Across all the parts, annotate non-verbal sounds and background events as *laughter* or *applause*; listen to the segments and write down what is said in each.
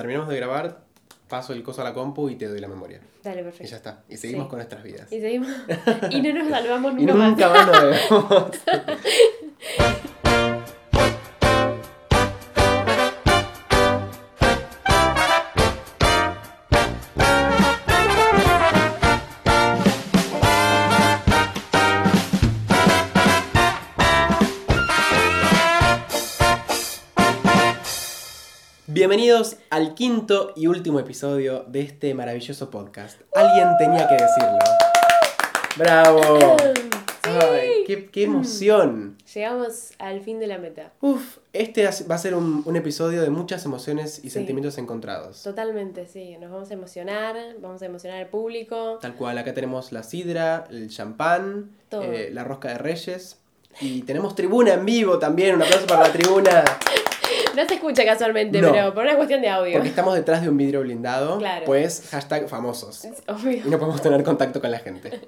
terminamos de grabar, paso el coso a la compu y te doy la memoria. Dale, Y perfecto. ya está. Y seguimos Sí. con nuestras vidas. Y seguimos. *laughs* y no nos salvamos Y nunca, nunca más. más nos vemos. *laughs* Bienvenidos al quinto y último episodio de este maravilloso podcast. Alguien tenía que decirlo. ¡Bravo! Ay, qué, qué emoción! Llegamos al fin de la meta. Uf, este va a ser un, un episodio de muchas emociones y sentimientos encontrados. Totalmente, sí. Nos vamos a emocionar, vamos a emocionar al público. Tal cual, acá tenemos la sidra, el champán, Todo. eh, la rosca de reyes. Y tenemos tribuna en vivo también, un aplauso para la tribuna. *laughs* No se escucha casualmente, No. pero por una cuestión de audio. Porque estamos detrás de un vidrio blindado. Claro. Pues hashtag famosos. Es obvio. Y no podemos tener contacto con la gente.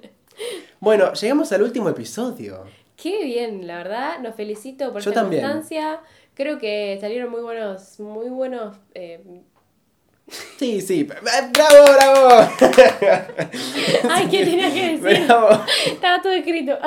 Bueno, llegamos al último episodio. Qué bien, la verdad. Nos felicito por Yo esta también. constancia. Creo que salieron muy buenos, muy buenos. eh, Sí, sí. ¡Bravo, bravo! Ay, ¿qué tenía que decir? Bravo. Estaba todo escrito.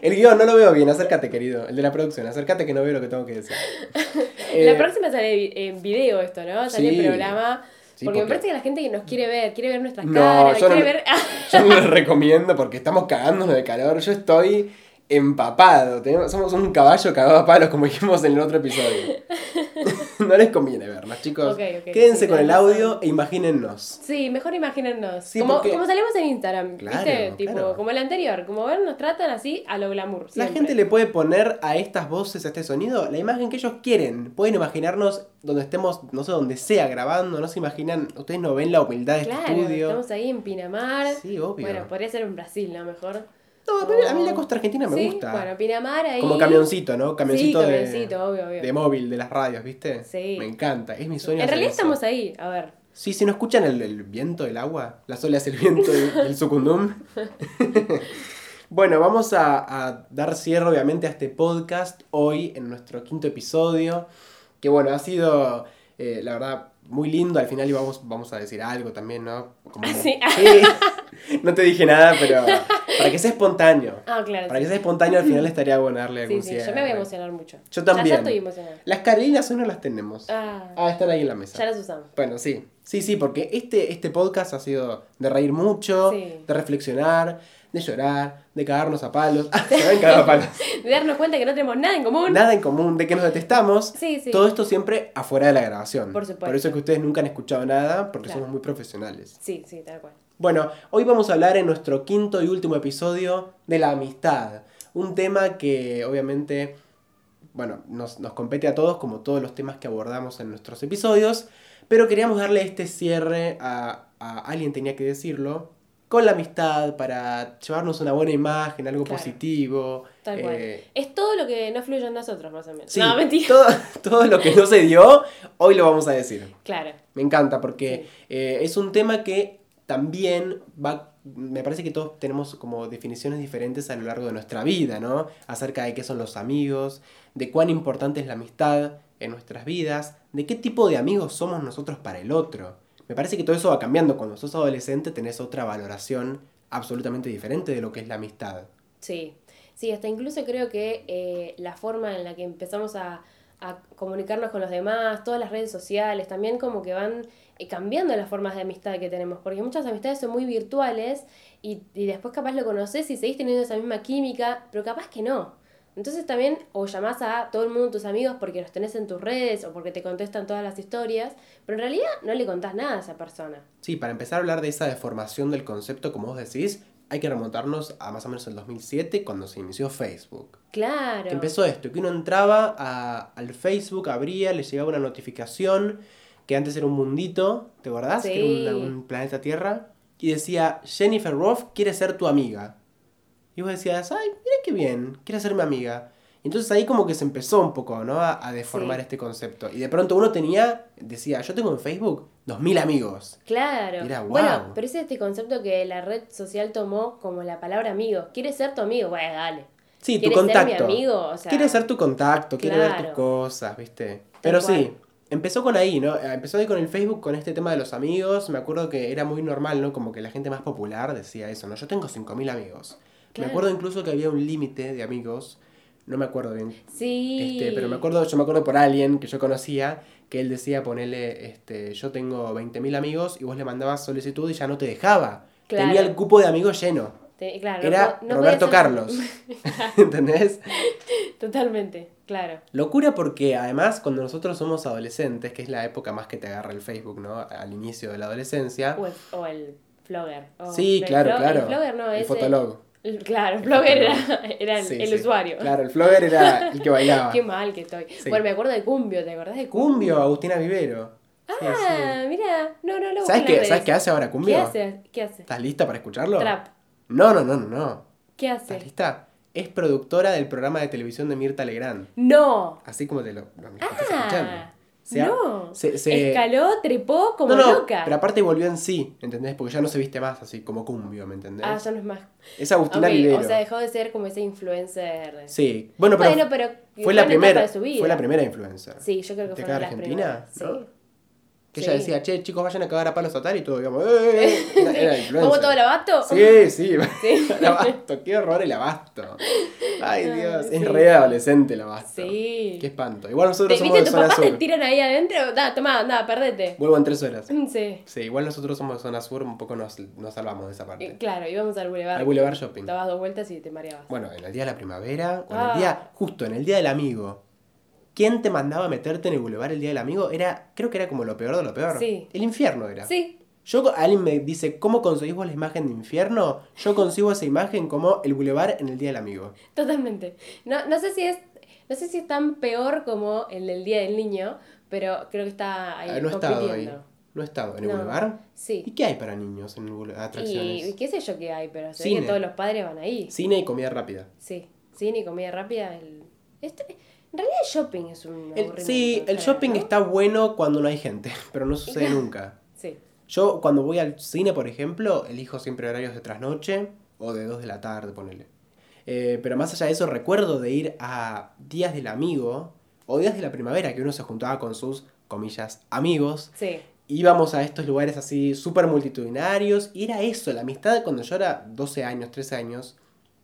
El guion no lo veo bien, acércate, querido. El de la producción, acércate que no veo lo que tengo que decir. la Eh, próxima sale en video esto, ¿no? Sale Sí. el programa. Sí, porque, me porque- parece que la gente que nos quiere ver, quiere ver nuestras No, caras, yo no quiere me- ver. *laughs* Yo no les recomiendo porque estamos cagándonos de calor. Yo estoy empapado. Tenemos, somos un caballo cagado a palos, como dijimos en el otro episodio. *laughs* *laughs* no les conviene vernos, chicos. Quédense sí, con el razón. audio e imagínennos. Sí, mejor imagínennos. Sí, como, porque- como salimos en Instagram, Claro, ¿viste? Tipo, claro. como el anterior. Como ven, nos tratan así a lo glamour. La gente le puede poner a estas voces, a este sonido, la imagen que ellos quieren. Pueden imaginarnos donde estemos, no sé, donde sea grabando. No se imaginan, ustedes no ven la humildad de este estudio. estamos ahí en Pinamar. Sí, obvio. Bueno, podría ser en Brasil, ¿no? Mejor. No, pero a mí la costa argentina me Sí, gusta. Bueno, Pinamar ahí. Como camioncito, ¿no? Camioncito, Sí, de- camioncito, obvio, obvio. de móvil, de las radios, ¿viste? Sí. Me encanta, es mi sueño. En realidad eso. estamos ahí, a ver. Sí, si no escuchan el, el viento del agua, las olas del viento del, del sucundum. *laughs* bueno, vamos a, a dar cierre obviamente a este podcast hoy en nuestro quinto episodio. Que bueno, ha sido, eh, la verdad, muy lindo. Al final íbamos, vamos a decir algo también, ¿no? Como- Ah, sí. Sí. *laughs* No te dije nada, pero para que sea espontáneo. Ah, claro. Para que sea espontáneo al final *laughs* estaría bueno darle algún Sí, sí, yo me voy a emocionar mucho. Yo también. Ya, estoy emocionada. Las carilinas hoy no las tenemos. Ah, Ah, están ahí en la mesa. ya las usamos. Bueno, sí. Sí, sí, porque este, este podcast ha sido de reír mucho, de reflexionar, de llorar, de cagarnos a palos. *laughs* A. *laughs* De darnos cuenta que no tenemos nada en común. Nada en común, de que nos detestamos. Sí, sí. Todo esto siempre afuera de la grabación. Por supuesto. Por eso es que ustedes nunca han escuchado nada, porque Claro. somos muy profesionales. Sí, sí, tal cual. Bueno, hoy vamos a hablar en nuestro quinto y último episodio de la amistad. Un tema que obviamente, bueno, nos, nos compete a todos como todos los temas que abordamos en nuestros episodios, pero queríamos darle este cierre a, a alguien tenía que decirlo, con la amistad para llevarnos una buena imagen, algo Claro. positivo. Tal cual. eh, Es todo lo que no fluye en nosotros, más o menos. sí, No, mentira. todo, *laughs* todo lo que no se dio, hoy lo vamos a decir. Claro. Me encanta porque eh, es un tema que también va, me parece que todos tenemos como definiciones diferentes a lo largo de nuestra vida, ¿no? Acerca de qué son los amigos, de cuán importante es la amistad en nuestras vidas, de qué tipo de amigos somos nosotros para el otro. Me parece que todo eso va cambiando. Cuando sos adolescente tenés otra valoración absolutamente diferente de lo que es la amistad. Sí, sí, hasta incluso creo que eh, la forma en la que empezamos a, a comunicarnos con los demás, todas las redes sociales, también como que van eh, cambiando las formas de amistad que tenemos, porque muchas amistades son muy virtuales y, y después capaz lo conoces y seguís teniendo esa misma química, pero capaz que no. Entonces también o llamás a todo el mundo, tus amigos, porque los tenés en tus redes o porque te contestan todas las historias, pero en realidad no le contás nada a esa persona. Sí, para empezar a hablar de esa deformación del concepto, como vos decís, hay que remontarnos a más o menos el 2007, cuando se inició Facebook. Claro. Que empezó esto, que uno entraba a- al Facebook, abría, le llegaba una notificación, que antes era un mundito, ¿te acordás? Que Sí. era un, un planeta Tierra, y decía, Jennifer Roth quiere ser tu amiga. Y vos decías, ay, mira qué bien, quiere ser mi amiga. Y entonces ahí como que se empezó un poco, ¿no? A, a deformar Sí. este concepto. Y de pronto uno tenía, decía, yo tengo en Facebook 2.000 amigos. Claro. Era Bueno, guau. pero es este concepto que la red social tomó como la palabra amigo. ¿Quieres ser tu amigo? Bueno, dale. Sí, tu ¿Quieres ser mi contacto. amigo? O sea, quiere ser tu contacto, quiere ver tus claro. cosas, ¿viste? Pero sí, empezó con ahí, ¿no? Empezó ahí con el Facebook, con este tema de los amigos. Me acuerdo que era muy normal, ¿no? Como que la gente más popular decía eso, ¿no? Yo tengo 5.000 amigos. Me acuerdo incluso que había un límite de amigos. No me acuerdo bien. Sí. Este, pero me acuerdo, yo me acuerdo por alguien que yo conocía que él decía ponerle, este, yo tengo 20.000 amigos y vos le mandabas solicitud y ya no te dejaba. Claro. Tenía el cupo de amigos lleno. Te- claro, Era no Roberto ser- Carlos. *laughs* *laughs* ¿Entendés? Totalmente, claro. Locura porque además cuando nosotros somos adolescentes, que es la época más que te agarra el Facebook, ¿no? Al inicio de la adolescencia. O el, o el flogger. o- Sí, el claro, claro. El flogger no, el ese- fotolog. el- *laughs* claro, el flogger era, *laughs* era el, Sí, el sí. usuario. Claro, el flogger era el que bailaba. *laughs* Qué mal que estoy. Sí. Bueno, me acuerdo de Cumbio, ¿te acordás de Cumbio? Cumbio, Agustina Vivero. Ah, mira, no, no lo ¿Sabes qué, ¿Sabes qué hace ahora Cumbio? ¿Qué hace? ¿Qué hace? ¿Estás lista para escucharlo? Trap. No, no, no, no, no. ¿Qué ¿Estás hace? lista? Es productora del programa de televisión de Mirta Legrand. No. Así como te lo, lo me estás escuchando. Se no. se- se- Escaló, trepó como no, no, loca. pero aparte volvió en sí, ¿entendés? Porque ya no se viste más así como cumbio, ¿me entendés? Ah, ya no es más. Es Agustina Ok, Vivero. o sea, dejó de ser como ese influencer. Sí, bueno, pero, Bueno, pero fue la primera, fue la primera influencer. Sí, yo creo que ¿De fue de las Argentina? Sí. Que Sí. ella decía, che, chicos, vayan a cagar a palos a tal y todo, digamos, ¡eh! *laughs* Era, era influencer. ¿Cómo todo el abasto? Sí, sí, Sí. *laughs* el abasto, qué horror el abasto. Ay, Dios, sí. es re adolescente el abasto. Sí. Qué espanto. Igual ¿Te, nosotros somos ¿Viste de zona papás te sur. tiran ahí adentro? Da, tomá, anda, perdete. Vuelvo en tres horas. Sí. Sí, igual nosotros somos de zona sur, un poco nos, nos salvamos de esa Eh, parte. Claro, íbamos al boulevard. Al Boulevard Shopping. Dabas dos vueltas y te mareabas. Bueno, en el día de la primavera, o en Ah. el día, justo en el día del amigo. ¿Quién te mandaba a meterte en el Boulevard el día del amigo? Era, creo que era como lo peor de lo peor. Sí. El infierno era. Sí, Yo, alguien me dice, ¿cómo conseguís vos la imagen de infierno? Yo consigo esa imagen como el Boulevard en el día del amigo. totalmente. No, no sé si es. No sé si es tan peor como el del Día del Niño, pero creo que está ahí Ah, no he estado ahí. No he estado en el No. Boulevard. ¿Y Sí. qué hay para niños en el Boulevard? Y, Atracciones. qué sé yo qué hay, pero se ve que todos los padres van ahí. Cine y comida rápida. Sí. Cine y comida rápida. El... Este... En realidad el shopping es un El- sí, el ¿sabes, shopping no? está bueno cuando no hay gente, *laughs* pero no sucede nunca. Sí. Yo cuando voy al cine, por ejemplo, elijo siempre horarios de trasnoche o de 2 de la tarde, ponele. Eh, pero más allá de eso, recuerdo de ir a días del amigo o días de la primavera, que uno se juntaba con sus, comillas, amigos. Sí. Íbamos a estos lugares así súper multitudinarios y era eso, la amistad cuando yo era 12 años, 13 años,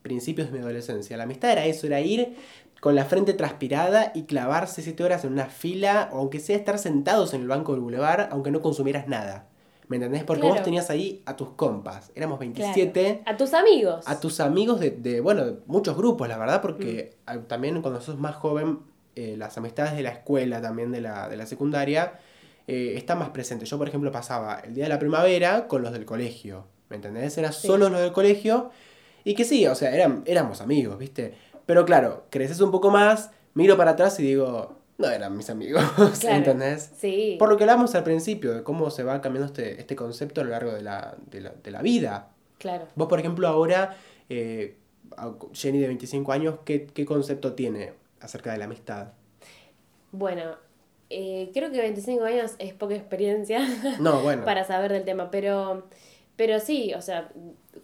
principios de mi adolescencia. La amistad era eso, era ir con la frente transpirada y clavarse 7 horas en una fila o aunque sea estar sentados en el banco del bulevar, aunque no consumieras nada. ¿Me entendés? Porque vos tenías ahí a tus compas, éramos claro. 27, A tus amigos. a tus amigos de, de, bueno, de muchos grupos, la verdad, porque Mm. también cuando sos más joven, eh, las amistades de la escuela, también de la, de la secundaria, eh, están más presentes. Yo, por ejemplo, pasaba el día de la primavera con los del colegio, ¿me entendés? Eran Sí. solo los del colegio y que sí, o sea, eran, éramos amigos, ¿viste? Pero claro, creces un poco más, miro para atrás y digo, no eran mis amigos, *laughs* Claro. ¿entendés? Sí. Por lo que hablamos al principio, de cómo se va cambiando este, este concepto a lo largo de la, de la, de la vida. Claro. Vos, por ejemplo, ahora, eh, Jenny de 25 años, ¿qué, ¿qué concepto tiene acerca de la amistad? Bueno, eh, creo que 25 años es poca experiencia No, *laughs* bueno. para saber del tema, pero, pero sí, o sea,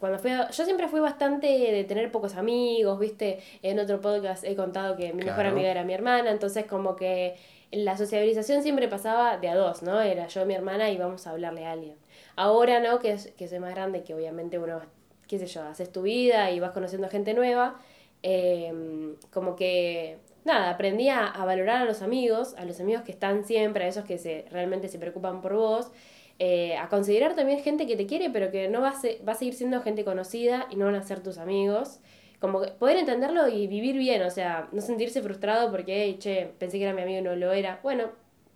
cuando fui a- yo siempre fui bastante de tener pocos amigos, viste, en otro podcast he contado que mi mejor amiga era mi hermana, entonces como que la sociabilización siempre pasaba de a dos, ¿no? Era yo, mi hermana y vamos a hablarle a alguien. Ahora, ¿no? Que, que soy más grande, que obviamente uno, qué sé yo, haces tu vida y vas conociendo gente nueva, eh, como que, nada, aprendí a, a valorar a los amigos, a los amigos que están siempre, a esos que se, realmente se preocupan por vos, eh, a considerar también gente que te quiere, pero que no va a, se- va a seguir siendo gente conocida y no van a ser tus amigos. Como poder entenderlo y vivir bien, o sea, no sentirse frustrado porque, che, pensé que era mi amigo y no lo era. Bueno,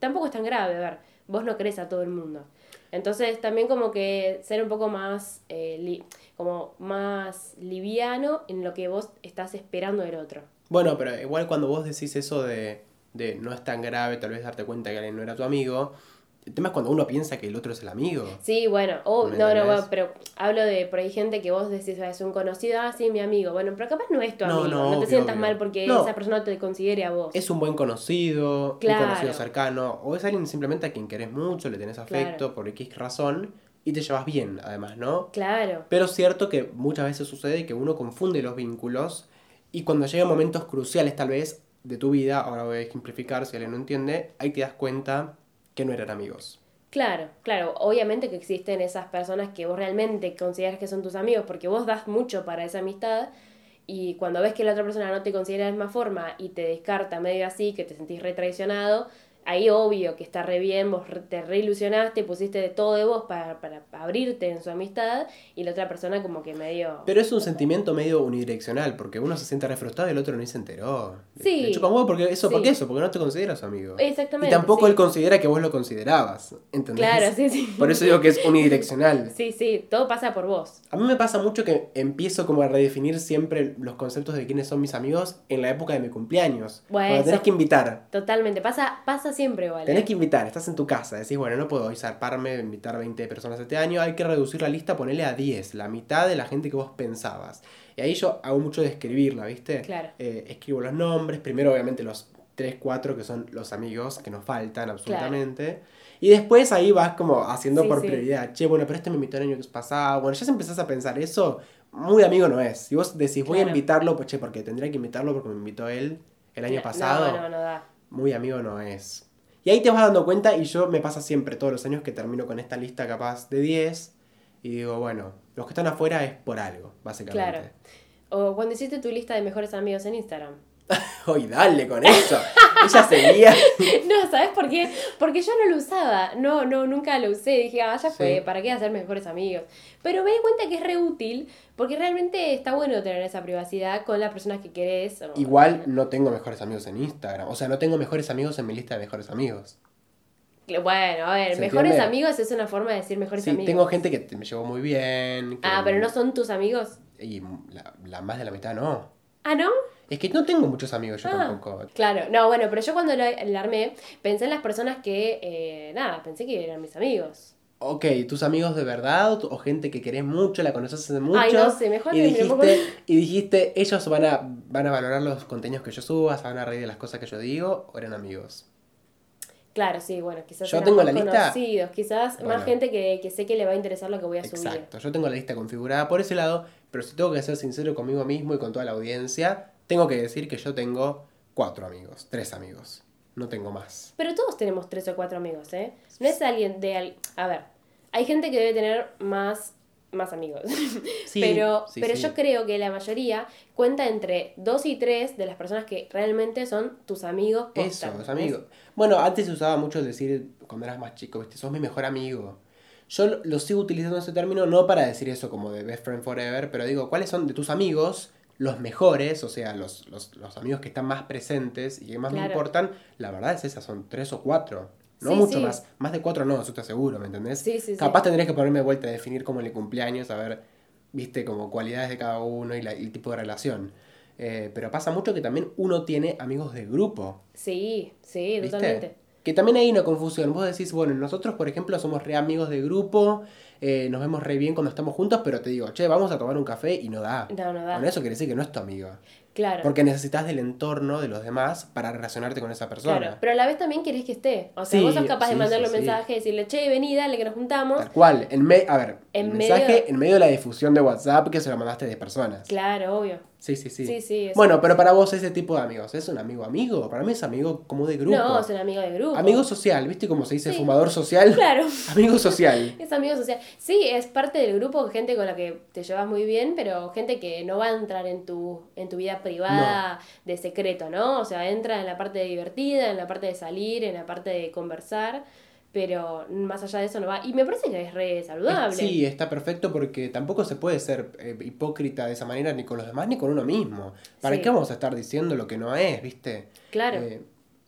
tampoco es tan grave, a ver, vos no crees a todo el mundo. Entonces también como que ser un poco más, eh, como más liviano en lo que vos estás esperando del otro. Bueno, pero igual cuando vos decís eso de, de no es tan grave, tal vez darte cuenta que alguien no era tu amigo, el tema es cuando uno piensa que el otro es el amigo. Sí, bueno, oh, ¿Me no, no, bueno, pero hablo de por ahí gente que vos decís, "Ah, es un conocido, ah, sí, mi amigo. Bueno, pero capaz no es tu No, amigo, no, no, te obvio, sientas obvio. mal porque No. esa persona te considere a vos. Es un buen conocido, Claro. un conocido cercano, o es alguien simplemente a quien querés mucho, le tenés afecto Claro. por X razón y te llevas bien, además, ¿no? Claro, Pero es cierto que muchas veces sucede que uno confunde los vínculos y cuando llegan momentos cruciales tal vez de tu vida, ahora voy a ejemplificar si alguien no entiende, ahí te das cuenta que no eran amigos. Claro, claro, obviamente que existen esas personas que vos realmente consideras que son tus amigos porque vos das mucho para esa amistad y cuando ves que la otra persona no te considera de la misma forma y te descarta medio así, que te sentís retraicionado, ahí obvio que está re bien, vos te reilusionaste, pusiste de todo de vos para, para abrirte en su amistad y la otra persona como que medio... Pero es un sentimiento medio unidireccional, porque uno se siente re frustrado y el otro ni se enteró. Sí. Le chupa un huevo porque eso, ¿por qué eso? Porque no te considera su amigo. Exactamente. Y tampoco sí. él considera que vos lo considerabas, ¿entendés? Claro, sí, sí. Por eso digo que es unidireccional. *laughs* Sí, sí, todo pasa por vos. A mí me pasa mucho que empiezo como a redefinir siempre los conceptos de quiénes son mis amigos en la época de mi cumpleaños. Bueno, Cuando tenés que invitar. Totalmente, pasa, pasa siempre, ¿vale? Tenés que invitar, estás en tu casa, decís, bueno, no puedo hoy zarparme, invitar 20 personas este año, hay que reducir la lista, ponerle a 10, la mitad de la gente que vos pensabas. Y ahí yo hago mucho de escribirla, ¿viste? Claro. Eh, escribo los nombres, primero obviamente los 3, 4 que son los amigos que nos faltan absolutamente. Y después ahí vas como haciendo Sí, por sí. prioridad, che, bueno, pero este me invitó el año pasado. Bueno, ya si empezás a pensar eso, muy amigo no es. Si vos decís, voy a invitarlo, pues che, porque tendría que invitarlo porque me invitó él el año pasado No, no, no da. muy amigo no es. Y ahí te vas dando cuenta y yo me pasa siempre todos los años que termino con esta lista capaz de 10 y digo, bueno, los que están afuera es por algo, básicamente. Claro. O cuando hiciste tu lista de mejores amigos en Instagram. *laughs* Hoy dale con eso. Ella seguía. *laughs* No, ¿sabes por qué? Porque yo no lo usaba. No, no, nunca lo usé. Dije, ah, ya fue, Sí. ¿para qué hacer mejores amigos? Pero me di cuenta que es re útil porque realmente está bueno tener esa privacidad con las personas que querés. o- Igual no tengo mejores amigos en Instagram. O sea, no tengo mejores amigos en mi lista de mejores amigos. Bueno, a ver, ¿Se mejores entiende? amigos es una forma de decir mejores Sí, amigos. tengo gente que me llevó muy bien. que- Ah, pero no son tus amigos. Y la, la más de la mitad no. Ah, ¿no? Es que no tengo muchos amigos yo Ah, tampoco. Claro, no, bueno, pero yo cuando la armé pensé en las personas que, eh, nada, pensé que eran mis amigos. Ok, tus amigos de verdad o, gente que querés mucho, la conoces hace mucho. Ay, no sé, mejor y me- dijiste, y dijiste, ellos van a, van a valorar los contenidos que yo suba, se van a reír de las cosas que yo digo, o eran amigos. Claro, sí, bueno, quizás Yo tengo la lista. conocidos, quizás Bueno. más gente que, que sé que le va a interesar lo que voy a subir. Exacto, yo tengo la lista configurada por ese lado, pero si tengo que ser sincero conmigo mismo y con toda la audiencia, tengo que decir que yo tengo cuatro amigos, tres amigos, no tengo más. Pero todos tenemos tres o cuatro amigos, ¿eh? No es alguien de... al- A ver, hay gente que debe tener más, más amigos. *laughs* Sí, pero sí, pero sí. yo creo que la mayoría cuenta entre dos y tres de las personas que realmente son tus amigos. Eso, los amigos. Bueno, antes se usaba mucho decir, cuando eras más chico, ¿viste? sos mi mejor amigo. Yo lo sigo utilizando ese término no para decir eso como de best friend forever, pero digo, ¿cuáles son de tus amigos los mejores? O sea, los, los, los amigos que están más presentes y que más me importan. La verdad es esa, son tres o cuatro. No Sí, mucho sí. más. Más de cuatro no, eso te aseguro, ¿me entendés? Sí, sí, sí. Capaz tendrías que ponerme de vuelta a definir como el cumpleaños, a ver, viste, como cualidades de cada uno y, la- y el tipo de relación. Eh, pero pasa mucho que también uno tiene amigos de grupo. Sí, sí, ¿Viste? totalmente. Que también hay una confusión. Vos decís, bueno, nosotros, por ejemplo, somos re amigos de grupo, eh, nos vemos re bien cuando estamos juntos, pero te digo, che, vamos a tomar un café y no da. No, no da. Con eso quiere decir que no es tu amigo. Claro. Porque necesitas del entorno de los demás para relacionarte con esa persona. Claro, pero a la vez también querés que esté. O sea, Sí, vos sos capaz de mandarle sí, un mensaje y decirle, che, vení, dale, que nos juntamos. Tal cual. En me a ver, En mensaje medio- en medio de la difusión de WhatsApp que se lo mandaste de personas. Claro, obvio. Sí, sí, sí. Sí, sí, eso. Bueno, pero para vos ese tipo de amigos, ¿es un amigo amigo? Para mí es amigo como de grupo. No, es un amigo de grupo. Amigo social, ¿viste cómo se dice Sí. fumador social? Claro. *laughs* Amigo social. *laughs* Es amigo social. Sí, es parte del grupo, gente con la que te llevas muy bien, pero gente que no va a entrar en tu, en tu vida privada de secreto, ¿no? O sea, entra en la parte divertida, en la parte de salir, en la parte de conversar, pero más allá de eso no va. Y me parece que es re saludable. Sí, está perfecto porque tampoco se puede ser eh, hipócrita de esa manera ni con los demás ni con uno mismo. ¿Para Sí. qué vamos a estar diciendo lo que no es, viste? Claro. Eh,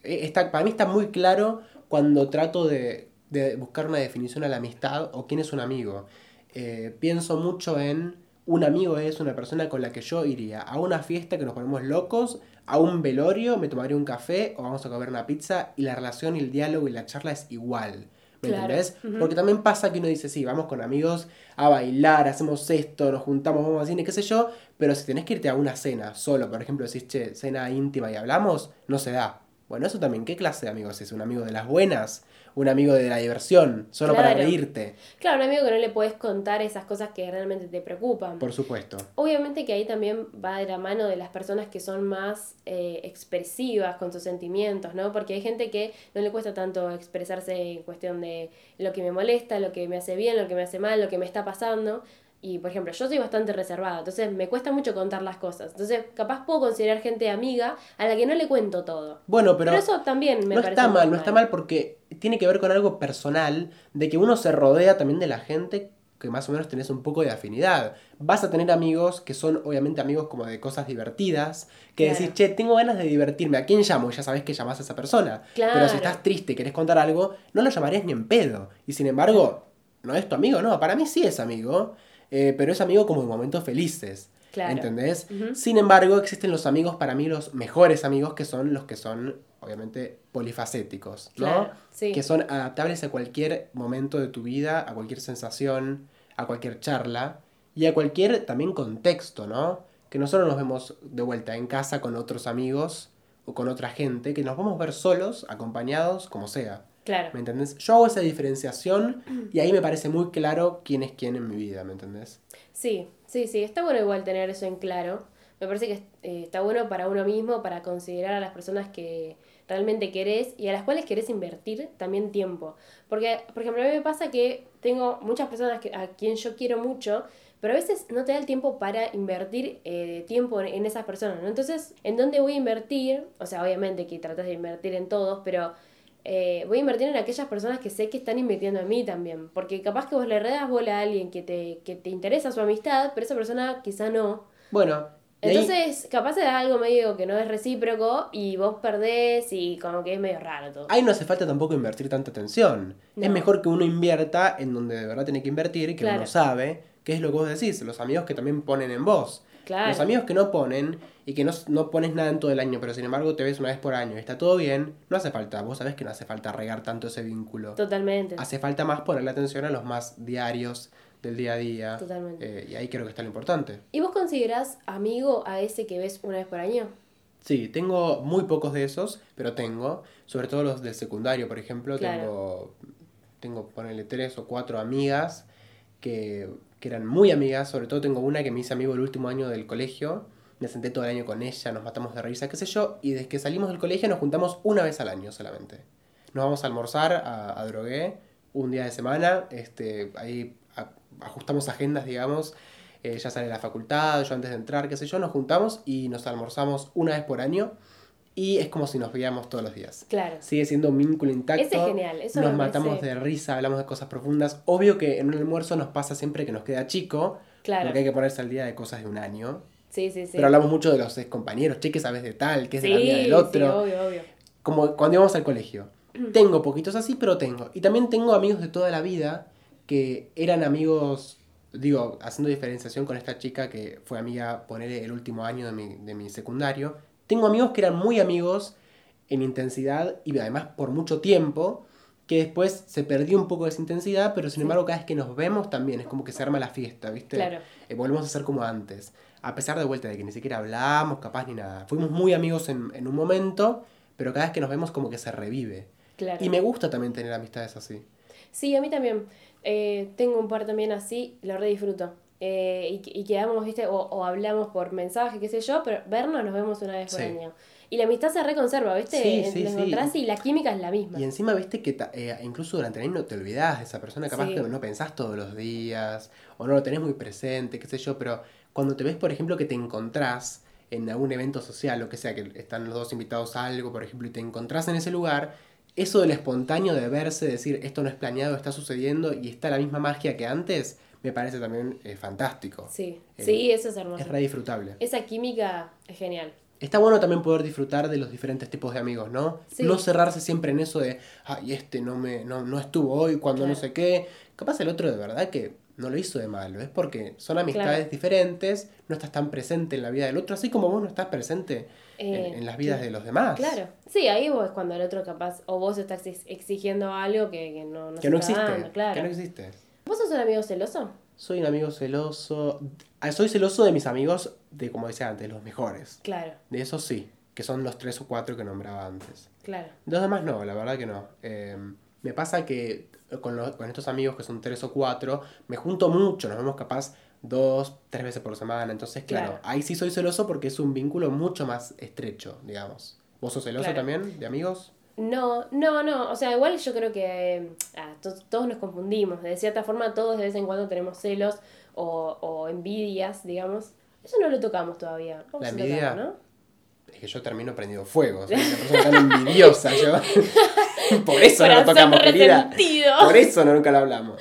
eh, está, para mí está muy claro cuando trato de, de buscar una definición a la amistad o quién es un amigo. Eh, pienso mucho en un amigo es una persona con la que yo iría a una fiesta que nos ponemos locos, a un velorio, me tomaría un café o vamos a comer una pizza y la relación y el diálogo y la charla es igual. ¿Me Claro. entendés? Porque también pasa que uno dice, sí, vamos con amigos a bailar, hacemos esto, nos juntamos, vamos al cine, qué sé yo, pero si tenés que irte a una cena solo, por ejemplo, decís, che, cena íntima y hablamos, no se da. Bueno, eso también, ¿qué clase de amigos es? ¿Un amigo de las buenas? Un amigo de la diversión, solo para reírte, Claro, un amigo que no le puedes contar esas cosas que realmente te preocupan. por supuesto. Obviamente que ahí también va de la mano de las personas que son más eh, expresivas con sus sentimientos, ¿no? Porque hay gente que no le cuesta tanto expresarse en cuestión de lo que me molesta, lo que me hace bien, lo que me hace mal, lo que me está pasando. Y, por ejemplo, yo soy bastante reservada, entonces me cuesta mucho contar las cosas. Entonces, capaz puedo considerar gente amiga a la que no le cuento todo. Bueno, pero, Pero, eso también me no parece está muy mal, no está mal porque tiene que ver con algo personal, de que uno se rodea también de la gente que más o menos tenés un poco de afinidad. Vas a tener amigos que son obviamente amigos como de cosas divertidas, que Claro. decís, che, tengo ganas de divertirme, ¿a quién llamo? Y ya sabés que llamás a esa persona. Pero Claro. si estás triste y querés contar algo, no lo llamarías ni en pedo. Y sin embargo, ¿no es tu amigo? No, para mí sí es amigo, eh, pero es amigo como en momentos felices. Claro. ¿Entendés? Sin embargo, existen los amigos, para mí los mejores amigos, que son los que son, obviamente, polifacéticos, ¿no? Claro, sí. Que son adaptables a cualquier momento de tu vida, a cualquier sensación, a cualquier charla y a cualquier también contexto, ¿no? Que nosotros nos vemos de vuelta en casa con otros amigos o con otra gente, que nos vamos a ver solos, acompañados, como sea. Claro. ¿Me entendés? Yo hago esa diferenciación y ahí me parece muy claro quién es quién en mi vida, ¿me entendés? Sí, sí, sí, está bueno igual tener eso en claro. Me parece que eh, está bueno para uno mismo, para considerar a las personas que realmente querés y a las cuales querés invertir también tiempo. Porque, por ejemplo, a mí me pasa que tengo muchas personas que, a quien yo quiero mucho, pero a veces no te da el tiempo para invertir eh, tiempo en, esas personas, ¿no? Entonces, ¿en dónde voy a invertir? O sea, obviamente que tratas de invertir en todos, pero eh, voy a invertir en aquellas personas que sé que están invirtiendo en mí también. Porque capaz que vos le redas bola a alguien que te, que te interesa su amistad, pero esa persona quizá no. Bueno, ahí- Entonces, capaz se da algo medio que no es recíproco y vos perdés y como que es medio raro todo. Ahí no hace falta tampoco invertir tanta atención. Es mejor que uno invierta en donde de verdad tiene que invertir y que Claro. uno sabe qué es lo que vos decís. Los amigos que también ponen en vos. Claro. Los amigos que no ponen y que no, no pones nada en todo el año, pero sin embargo te ves una vez por año y está todo bien, no hace falta. Vos sabés que no hace falta regar tanto ese vínculo. Totalmente. Hace falta más ponerle atención a los más diarios del día a día. Totalmente. Eh, y ahí creo que está lo importante. ¿Y vos considerás amigo a ese que ves una vez por año? Sí, tengo muy pocos de esos, pero tengo. Sobre todo los del secundario, por ejemplo. Claro. Tengo, tengo, ponerle tres o cuatro amigas que, que eran muy amigas. Sobre todo tengo una que me hice amigo el último año del colegio. Me senté todo el año con ella, nos matamos de risa, qué sé yo. Y desde que salimos del colegio nos juntamos una vez al año solamente. Nos vamos a almorzar a, a Drogué un día de semana. Este, ahí ajustamos agendas, digamos. Eh, ella sale la facultad, yo antes de entrar, qué sé yo, nos juntamos y nos almorzamos una vez por año y es como si nos veíamos todos los días. Claro. Sigue siendo un vínculo intacto. Ese es genial, eso nos matamos de risa, hablamos de cosas profundas. Obvio que en un almuerzo nos pasa siempre que nos queda chico, Claro. porque hay que ponerse al día de cosas de un año. Sí, sí, sí. Pero hablamos mucho de los ex compañeros, che, ¿qué sabes de tal? ¿Qué es sí, de la vida del sí, otro? obvio, obvio. como cuando íbamos al colegio. *clears throat* Tengo poquitos así, pero tengo. Y también tengo amigos de toda la vida que eran amigos, digo, haciendo diferenciación con esta chica que fue amiga, poner el último año de mi, de mi secundario. Tengo amigos que eran muy amigos en intensidad y además por mucho tiempo, que después se perdió un poco de esa intensidad, pero sin embargo cada vez que nos vemos también es como que se arma la fiesta, ¿viste? Claro. Eh, volvemos a ser como antes. A pesar de vuelta de que ni siquiera hablamos, capaz ni nada. Fuimos muy amigos en, en un momento, pero cada vez que nos vemos como que se revive. Claro. Y me gusta también tener amistades así. Sí, a mí también. Eh, tengo un par también así, lo re disfruto. Eh, y, y quedamos, ¿viste? O, o hablamos por mensaje, qué sé yo, pero vernos nos vemos una vez por Sí. año. Y la amistad se reconserva, ¿viste? Sí, sí, encontrás y la química es la misma. Y encima, viste que eh, incluso durante el año no te olvidás de esa persona, capaz que no pensás todos los días, o no lo tenés muy presente, qué sé yo, pero cuando te ves, por ejemplo, que te encontrás en algún evento social, lo que sea, que están los dos invitados a algo, por ejemplo, y te encontrás en ese lugar, eso del espontáneo de verse, decir esto no es planeado, está sucediendo y está la misma magia que antes, me parece también eh, fantástico. Sí, Eh, sí, eso es hermoso. Es re disfrutable. Esa química es genial. Está bueno también poder disfrutar de los diferentes tipos de amigos, ¿no? Sí. No cerrarse siempre en eso de, ay, este no me no, no estuvo hoy cuando no sé qué. Capaz el otro de verdad que no lo hizo de malo, es porque son amistades Claro. diferentes, no estás tan presente en la vida del otro, así como vos no estás presente en, Eh, en las vidas de los demás. Claro. Sí, ahí vos es cuando el otro capaz, o vos estás ex- exigiendo algo que, que no, no Que se no está existe, dando, claro. que no existe. ¿Vos sos un amigo celoso? Soy un amigo celoso. ah, Soy celoso de mis amigos, de como decía antes, los mejores. Claro, De esos sí, que son los tres o cuatro que nombraba antes. claro. Los demás no, la verdad que no. Eh, me pasa que con, los- con estos amigos que son tres o cuatro, me junto mucho, nos vemos capaz dos, tres veces por semana. Entonces, claro, Claro. ahí sí soy celoso porque es un vínculo mucho más estrecho, digamos. ¿Vos sos celoso Claro. también de amigos? No, no, no. O sea, igual yo creo que eh, ah, to- todos nos confundimos. De cierta forma, todos de vez en cuando tenemos celos o, o envidias, digamos. Eso no lo tocamos todavía. Vamos La a envidia. tocarlo, ¿no? Es que yo termino prendido fuego. Soy una persona tan *laughs* envidiosa yo. *laughs* Por eso no lo tocamos, querida. Por eso no, nunca lo hablamos.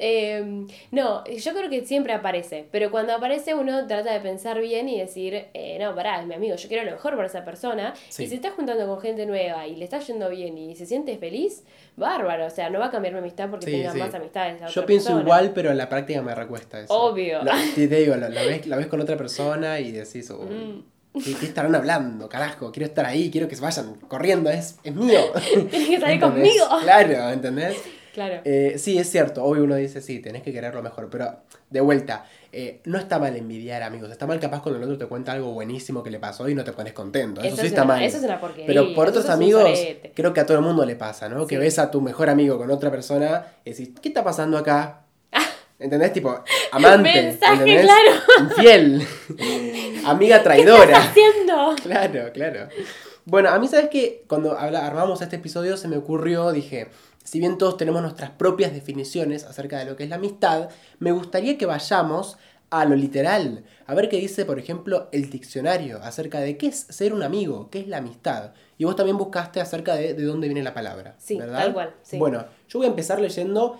Eh, no, yo creo que siempre aparece, pero cuando aparece uno trata de pensar bien y decir, eh, no, pará, es mi amigo, yo quiero lo mejor para esa persona. Sí. Y si estás juntando con gente nueva y le está yendo bien y se siente feliz, bárbaro, o sea, no va a cambiar mi amistad porque Sí, tenga sí. más amistades. a Yo pienso persona. igual, pero en la práctica me recuesta eso. Obvio. Te, te digo, lo ves, ves con otra persona y decís, "Uy, Mm. ¿qué, qué estarán hablando? Carajo, quiero estar ahí, quiero que se vayan corriendo, es, es mío. *laughs* Tienes que salir ¿Entendés? conmigo. Claro, ¿entendés? Claro. Eh, sí, es cierto, hoy uno dice, sí, tenés que querer lo mejor, pero de vuelta, eh, no está mal envidiar amigos, está mal capaz cuando el otro te cuenta algo buenísimo que le pasó y no te pones contento, eso, Eso sí es está una- mal. eso es una porquería, Pero por otros amigos, creo que a todo el mundo le pasa, ¿no? Que ves a tu mejor amigo con otra persona y decís, ¿qué está pasando acá? *laughs* ¿Entendés? Tipo, amante. Mensaje, ¿entendés? claro. Infiel. *laughs* Amiga ¿Qué traidora. estás haciendo? Claro, claro. Bueno, a mí, ¿sabes que Cuando armamos este episodio se me ocurrió, dije, si bien todos tenemos nuestras propias definiciones acerca de lo que es la amistad, me gustaría que vayamos a lo literal, a ver qué dice, por ejemplo, el diccionario acerca de qué es ser un amigo, qué es la amistad. Y vos también buscaste acerca de, de dónde viene la palabra. Sí, ¿verdad? tal cual, sí. Bueno, yo voy a empezar leyendo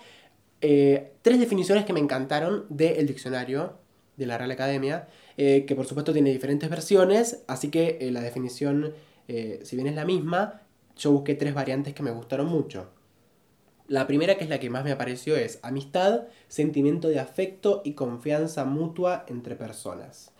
eh, tres definiciones que me encantaron del diccionario de la Real Academia, eh, que por supuesto tiene diferentes versiones, así que eh, la definición, si bien es la misma, yo busqué tres variantes que me gustaron mucho. La primera, que es la que más me apareció, es amistad, sentimiento de afecto y confianza mutua entre personas.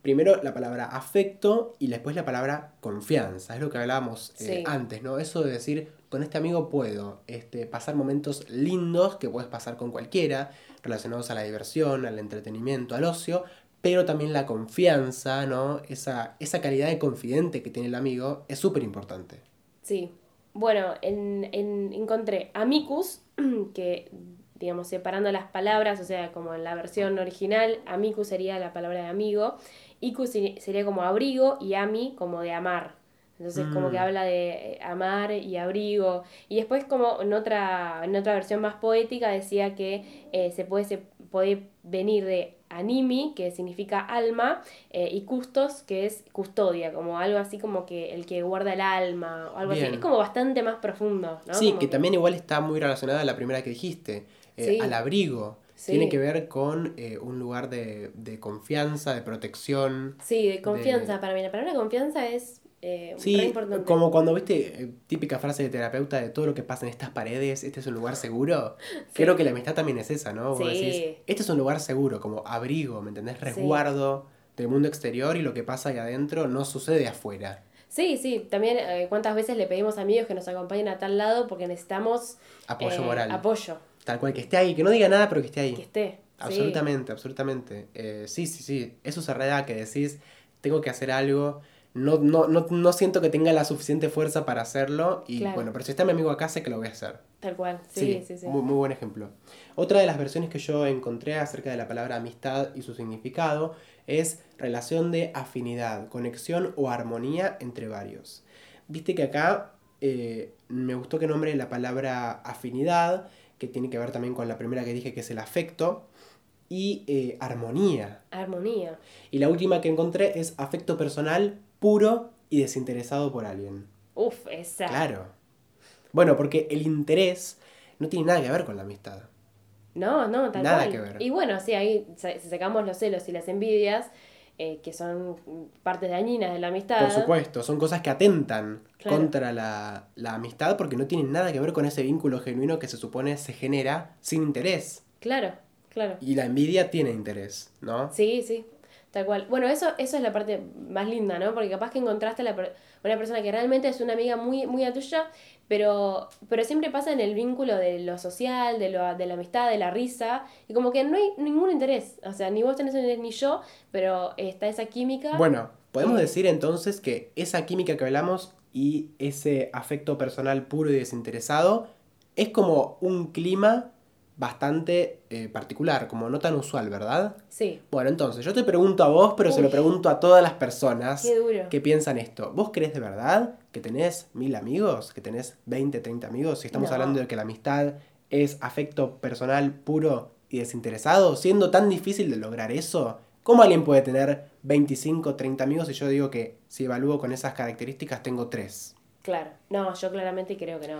Primero la palabra afecto y después la palabra confianza. Es lo que hablábamos eh, Sí. antes, ¿no? Eso de decir, con este amigo puedo este, pasar momentos lindos que puedes pasar con cualquiera, relacionados a la diversión, al entretenimiento, al ocio, pero también la confianza, ¿no? Esa, esa calidad de confidente que tiene el amigo es súper importante. Sí. Bueno, en, en- encontré amicus, *clears throat* que digamos separando las palabras, o sea, como en la versión original, amicus sería la palabra de amigo, icus sería como abrigo y ami como de amar. Entonces como que Mm. habla de eh, amar y abrigo. Y después como en otra, en otra versión más poética decía que eh, se, puede, puede venir de animi, que significa alma, eh, y custos, que es custodia, como algo así como que el que guarda el alma, o algo Bien. así. Es como bastante más profundo, ¿no? Sí, que también igual está muy relacionada a la primera que dijiste, eh, Sí. al abrigo. Sí. Tiene que ver con eh, un lugar de, de confianza, de protección. Sí, de confianza. Para mí la palabra confianza es eh, Sí, como cuando viste eh, típica frase de terapeuta de todo lo que pasa en estas paredes, este es un lugar seguro. Creo que la amistad también es esa, ¿no? Sí. decís, este es un lugar seguro, como abrigo, ¿me entendés? Resguardo del mundo exterior y lo que pasa ahí adentro no sucede afuera. Sí, sí. También eh, cuántas veces le pedimos a amigos que nos acompañen a tal lado porque necesitamos Apoyo eh, moral. Apoyo, Tal cual, que esté ahí, que no diga nada, pero que esté ahí. que esté. sí. Absolutamente, absolutamente. Eh, sí, sí, sí. Eso es verdad que decís, tengo que hacer algo. No, no, no, no siento que tenga la suficiente fuerza para hacerlo. Y Claro. bueno, pero si está mi amigo acá, sé que lo voy a hacer. Tal cual. Sí, sí, sí. Muy, muy buen ejemplo. Otra de las versiones que yo encontré acerca de la palabra amistad y su significado es relación de afinidad, conexión o armonía entre varios. Viste que acá eh, me gustó que nombre la palabra afinidad, que tiene que ver también con la primera que dije, que es el afecto, y eh, armonía. Armonía. Y la última que encontré es afecto personal puro y desinteresado por alguien. Uf, esa. Claro. Bueno, porque el interés no tiene nada que ver con la amistad. No, no, tal Nada cual. que ver. Y bueno, sí, ahí sacamos los celos y las envidias, eh, que son partes dañinas de la amistad. Por supuesto, son cosas que atentan Claro. contra la, la amistad porque no tienen nada que ver con ese vínculo genuino que se supone se genera sin interés. Claro, claro. Y la envidia tiene interés, ¿no? Sí, sí, tal cual. Bueno, eso, eso es la parte más linda, ¿no? Porque capaz que encontraste a la per- una persona que realmente es una amiga muy, muy a tuya, pero, pero siempre pasa en el vínculo de lo social, de, lo, de la amistad, de la risa, y como que no hay ningún interés. O sea, ni vos tenés interés ni yo, pero está esa química. Bueno, podemos Eh. decir entonces que esa química que hablamos y ese afecto personal puro y desinteresado es como un clima bastante eh, particular, como no tan usual, ¿verdad? Sí. Bueno, entonces, yo te pregunto a vos, pero se lo pregunto a todas las personas que piensan esto. ¿Vos crees de verdad que tenés mil amigos? ¿Que tenés 20, 30 amigos? Si estamos No. hablando de que la amistad es afecto personal puro y desinteresado, siendo tan difícil de lograr eso, ¿cómo alguien puede tener 25, 30 amigos y yo digo que si evalúo con esas características tengo 3? Claro, no, yo claramente creo que no.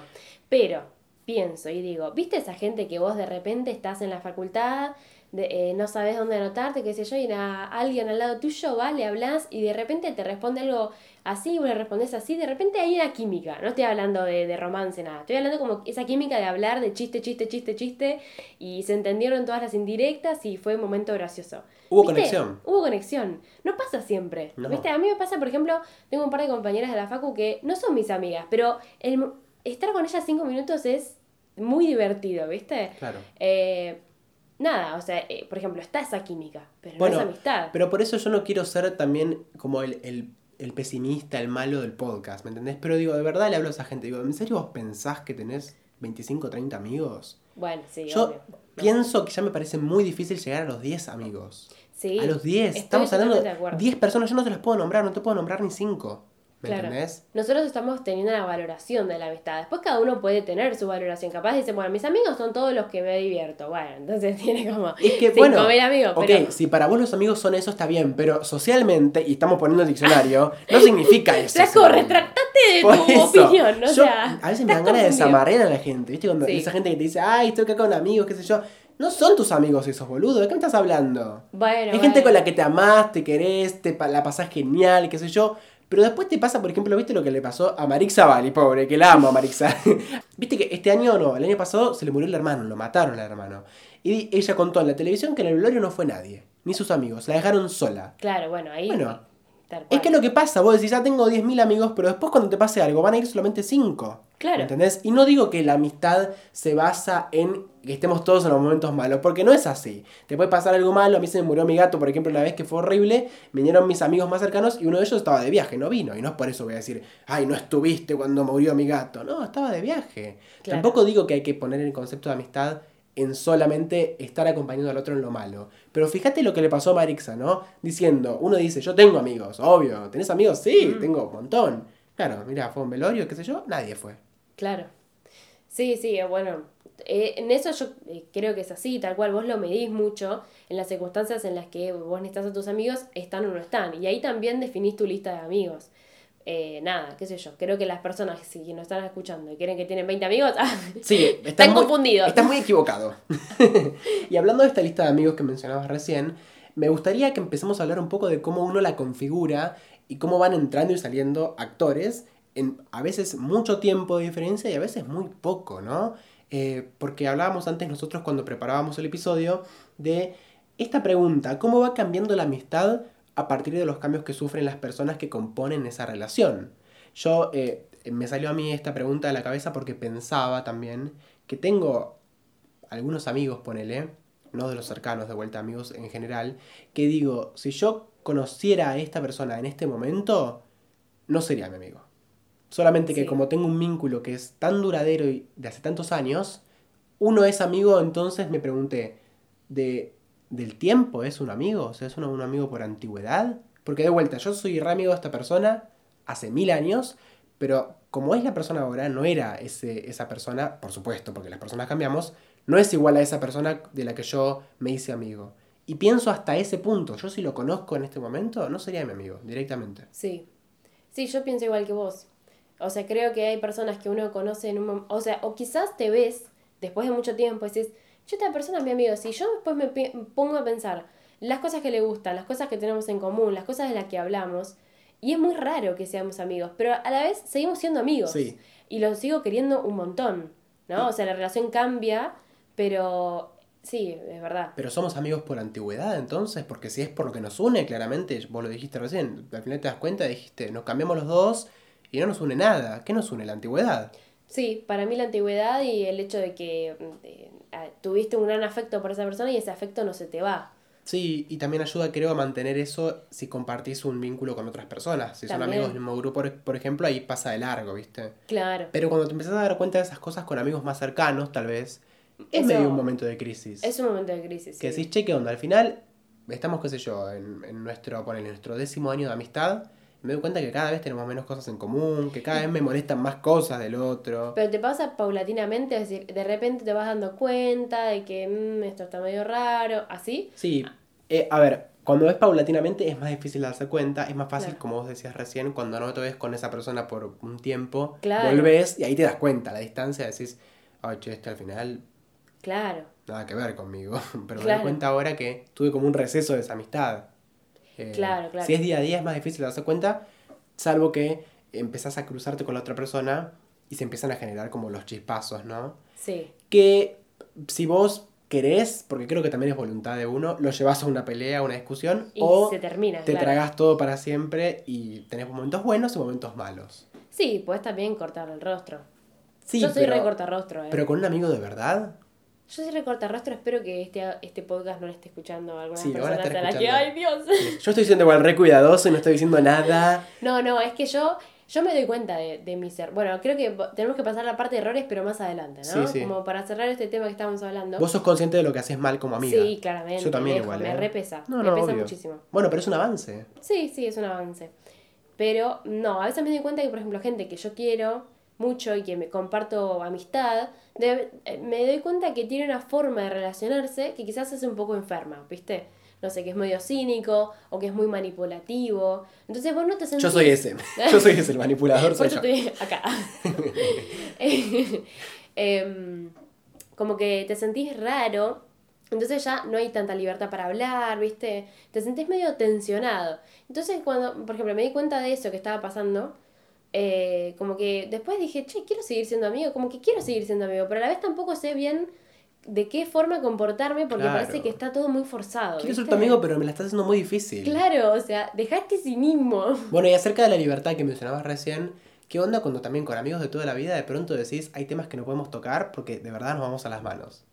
Pero pienso y digo, ¿viste esa gente que vos de repente estás en la facultad, de, eh, no sabes dónde anotarte, qué sé yo, y a alguien al lado tuyo va, le hablas y de repente te responde algo así, vos le respondes así, de repente hay una química, no estoy hablando de, de romance, nada, estoy hablando como esa química de hablar de chiste, chiste, chiste, chiste, y se entendieron todas las indirectas y fue un momento gracioso. Hubo ¿Viste? conexión. Hubo conexión. No pasa siempre. No. ¿Viste? A mí me pasa, por ejemplo, tengo un par de compañeras de la Facu que no son mis amigas, pero el, estar con ellas cinco minutos es muy divertido, ¿viste? Claro. Eh, nada, o sea, eh, por ejemplo, está esa química, pero Bueno, no es amistad. Pero por eso yo no quiero ser también como el, el- el pesimista, el malo del podcast, ¿me entendés? Pero digo, de verdad le hablo a esa gente. Digo, ¿en serio vos pensás que tenés 25, 30 amigos? Bueno, sí, Yo obvio. Pienso que ya me parece muy difícil llegar a los 10 amigos. Sí, a los 10. estoy Estamos hablando de de acuerdo. 10 personas. Yo no te las puedo nombrar, no te puedo nombrar ni 5. ¿Me Claro. entendés? Nosotros estamos teniendo una valoración de la amistad. Después cada uno puede tener su valoración. Capaz dice, bueno, mis amigos son todos los que me divierto. Bueno, entonces *laughs* tiene como Es que, bueno, amigos. ok, pero si para vos los amigos son eso, está bien, pero socialmente, y estamos poniendo el diccionario, no significa *laughs* eso. Flaco, retractate de Por tu eso, opinión, ¿no? O sea, a veces me dan ganas de desamarrear a la gente, ¿viste? Cuando Sí. esa gente que te dice, ay, estoy acá con amigos, qué sé yo. No son tus amigos esos boludos, ¿de qué me estás hablando? Bueno, Hay gente bueno. con la que te amás, te querés, te pa- la pasás genial, qué sé yo. Pero después te pasa, por ejemplo, ¿viste lo que le pasó a Marixa Bali, pobre, que la amo a Marixa? *laughs* Viste que este año no, el año pasado se le murió el hermano, lo mataron al hermano. Y ella contó en la televisión que en el velorio no fue nadie, ni sus amigos, la dejaron sola. Claro, bueno, ahí. Bueno, Es que lo que pasa, vos decís, ya tengo 10.000 amigos, pero después cuando te pase algo van a ir solamente 5. Claro. ¿Entendés? Y no digo que la amistad se basa en que estemos todos en los momentos malos, porque no es así. Te puede pasar algo malo, a mí se me murió mi gato, por ejemplo, una vez que fue horrible, vinieron mis amigos más cercanos y uno de ellos estaba de viaje, no vino. Y no es por eso voy a decir, ay, no estuviste cuando murió mi gato. No, estaba de viaje. Claro. Tampoco digo que hay que poner el concepto de amistad en solamente estar acompañando al otro en lo malo. Pero fíjate lo que le pasó a Marixa, ¿no? Diciendo, uno dice, yo tengo amigos, obvio. ¿Tenés amigos? Sí, Mm. tengo un montón. Claro, mira, fue un velorio, qué sé yo, nadie fue. Claro. Sí, sí, eh, bueno. eh, en eso yo eh, creo que es así, tal cual vos lo medís mucho en las circunstancias en las que vos necesitas a tus amigos, están o no están. Y ahí también definís tu lista de amigos. Eh, nada, qué sé yo. Creo que las personas si nos están escuchando y quieren que tienen 20 amigos, *laughs* ah, Sí, Están muy- confundidos. Estás muy equivocado. *laughs* y hablando de esta lista de amigos que mencionabas recién, me gustaría que empecemos a hablar un poco de cómo uno la configura y cómo van entrando y saliendo actores en a veces mucho tiempo de diferencia y a veces muy poco, ¿no? Eh, porque hablábamos antes nosotros cuando preparábamos el episodio de esta pregunta, ¿cómo va cambiando la amistad a partir de los cambios que sufren las personas que componen esa relación? Yo, eh, me salió a mí esta pregunta de la cabeza porque pensaba también que tengo algunos amigos, ponele, no de los cercanos, de vuelta amigos en general, que digo, si yo conociera a esta persona en este momento, no sería mi amigo. Solamente que Sí. como tengo un vínculo que es tan duradero y de hace tantos años, uno es amigo, entonces me pregunté, ¿de, ¿del tiempo es un amigo? O sea, ¿es un amigo por antigüedad? Porque de vuelta, yo soy re amigo de esta persona hace mil años, pero como es la persona ahora, no era ese, esa persona, por supuesto, porque las personas cambiamos, no es igual a esa persona de la que yo me hice amigo. Y pienso hasta ese punto, yo si lo conozco en este momento, no sería mi amigo, directamente. Sí. Sí, yo pienso igual que vos. O sea, creo que hay personas que uno conoce en un momento. O sea, o quizás te ves después de mucho tiempo y yo esta persona es mi amigo. Si yo después me pongo a pensar las cosas que le gustan, las cosas que tenemos en común, las cosas de las que hablamos, y es muy raro que seamos amigos, pero a la vez seguimos siendo amigos. Sí. Y los sigo queriendo un montón, ¿no? O sea, la relación cambia, pero sí, es verdad. Pero somos amigos por antigüedad entonces, porque si es por lo que nos une, claramente, vos lo dijiste recién, al final te das cuenta, dijiste, nos cambiamos los dos y no nos une nada. ¿Qué nos une? La antigüedad. Sí, para mí la antigüedad y el hecho de que eh, tuviste un gran afecto por esa persona y ese afecto no se te va. Sí, y también ayuda, creo, a mantener eso si compartís un vínculo con otras personas. Si son amigos del mismo grupo, por, por ejemplo, ahí pasa de largo, ¿viste? Claro. Pero cuando te empezás a dar cuenta de esas cosas con amigos más cercanos, tal vez, es Eso- medio un momento de crisis. Es un momento de crisis. Que sí. decís, che, ¿qué onda? Al final, estamos, qué sé yo, en, en nuestro, ponele, en nuestro décimo año de amistad, me doy cuenta que cada vez tenemos menos cosas en común, que cada vez me molestan más cosas del otro. Pero te pasa paulatinamente, es decir, de repente te vas dando cuenta de que "Mm, esto está medio raro, así. Sí, eh, a ver, cuando ves paulatinamente es más difícil darse cuenta, es más fácil, Claro. como vos decías recién, cuando no te ves con esa persona por un tiempo, Claro. volvés y ahí te das cuenta, a la distancia decís, ay, che, este al final Claro. nada que ver conmigo. *laughs* Pero me doy cuenta ahora que tuve como un receso de esa amistad. Eh, Claro, claro. Si es día a día es más difícil darse cuenta, salvo que empezás a cruzarte con la otra persona y se empiezan a generar como los chispazos, ¿no? Sí. Que si vos querés, porque creo que también es voluntad de uno, lo llevas a una pelea, a una discusión, Y o se termina. te claro. tragas todo para siempre y tenés momentos buenos y momentos malos. Sí, puedes también cortar el rostro. Sí, Yo soy pero, re cortarrostro, eh. pero con un amigo de verdad. Yo soy re cortarrostro, espero que este, este podcast no lo esté escuchando algunas Sí, a personas a, las que. ¡ay Dios! Yo estoy siendo igual re cuidadoso y no estoy diciendo nada. No, no, es que yo, yo me doy cuenta de, de mi ser. Bueno, creo que tenemos que pasar la parte de errores, pero más adelante, ¿no? Sí, sí. Como para cerrar este tema que estábamos hablando. Vos sos consciente de lo que haces mal como amiga. Sí, claramente. Yo también igual, Me ¿eh? repesa. No, me no, pesa obvio. muchísimo. Bueno, pero es un avance. Sí, sí, es un avance. Pero no, a veces me doy cuenta que, por ejemplo, gente que yo quiero mucho y que me comparto amistad, de- eh, me doy cuenta que tiene una forma de relacionarse que quizás es un poco enferma, ¿viste? No sé, que es medio cínico o que es muy manipulativo. Entonces vos no te sentís... Yo soy ese. *laughs* Yo soy ese, el manipulador soy yo. estoy acá. *laughs* Em, como que te sentís raro, entonces ya no hay tanta libertad para hablar, ¿viste? Te sentís medio tensionado. Entonces cuando, por ejemplo, me di cuenta de eso que estaba pasando, eh, como que después dije, che, quiero seguir siendo amigo, como que quiero seguir siendo amigo, pero a la vez tampoco sé bien de qué forma comportarme porque Claro. parece que está todo muy forzado. Quiero ser tu amigo, pero me la estás haciendo muy difícil. Claro, o sea, deja este cinismo. *laughs* Bueno, y acerca de la libertad que mencionabas recién, ¿qué onda cuando también con amigos de toda la vida de pronto decís hay temas que no podemos tocar porque de verdad nos vamos a las manos?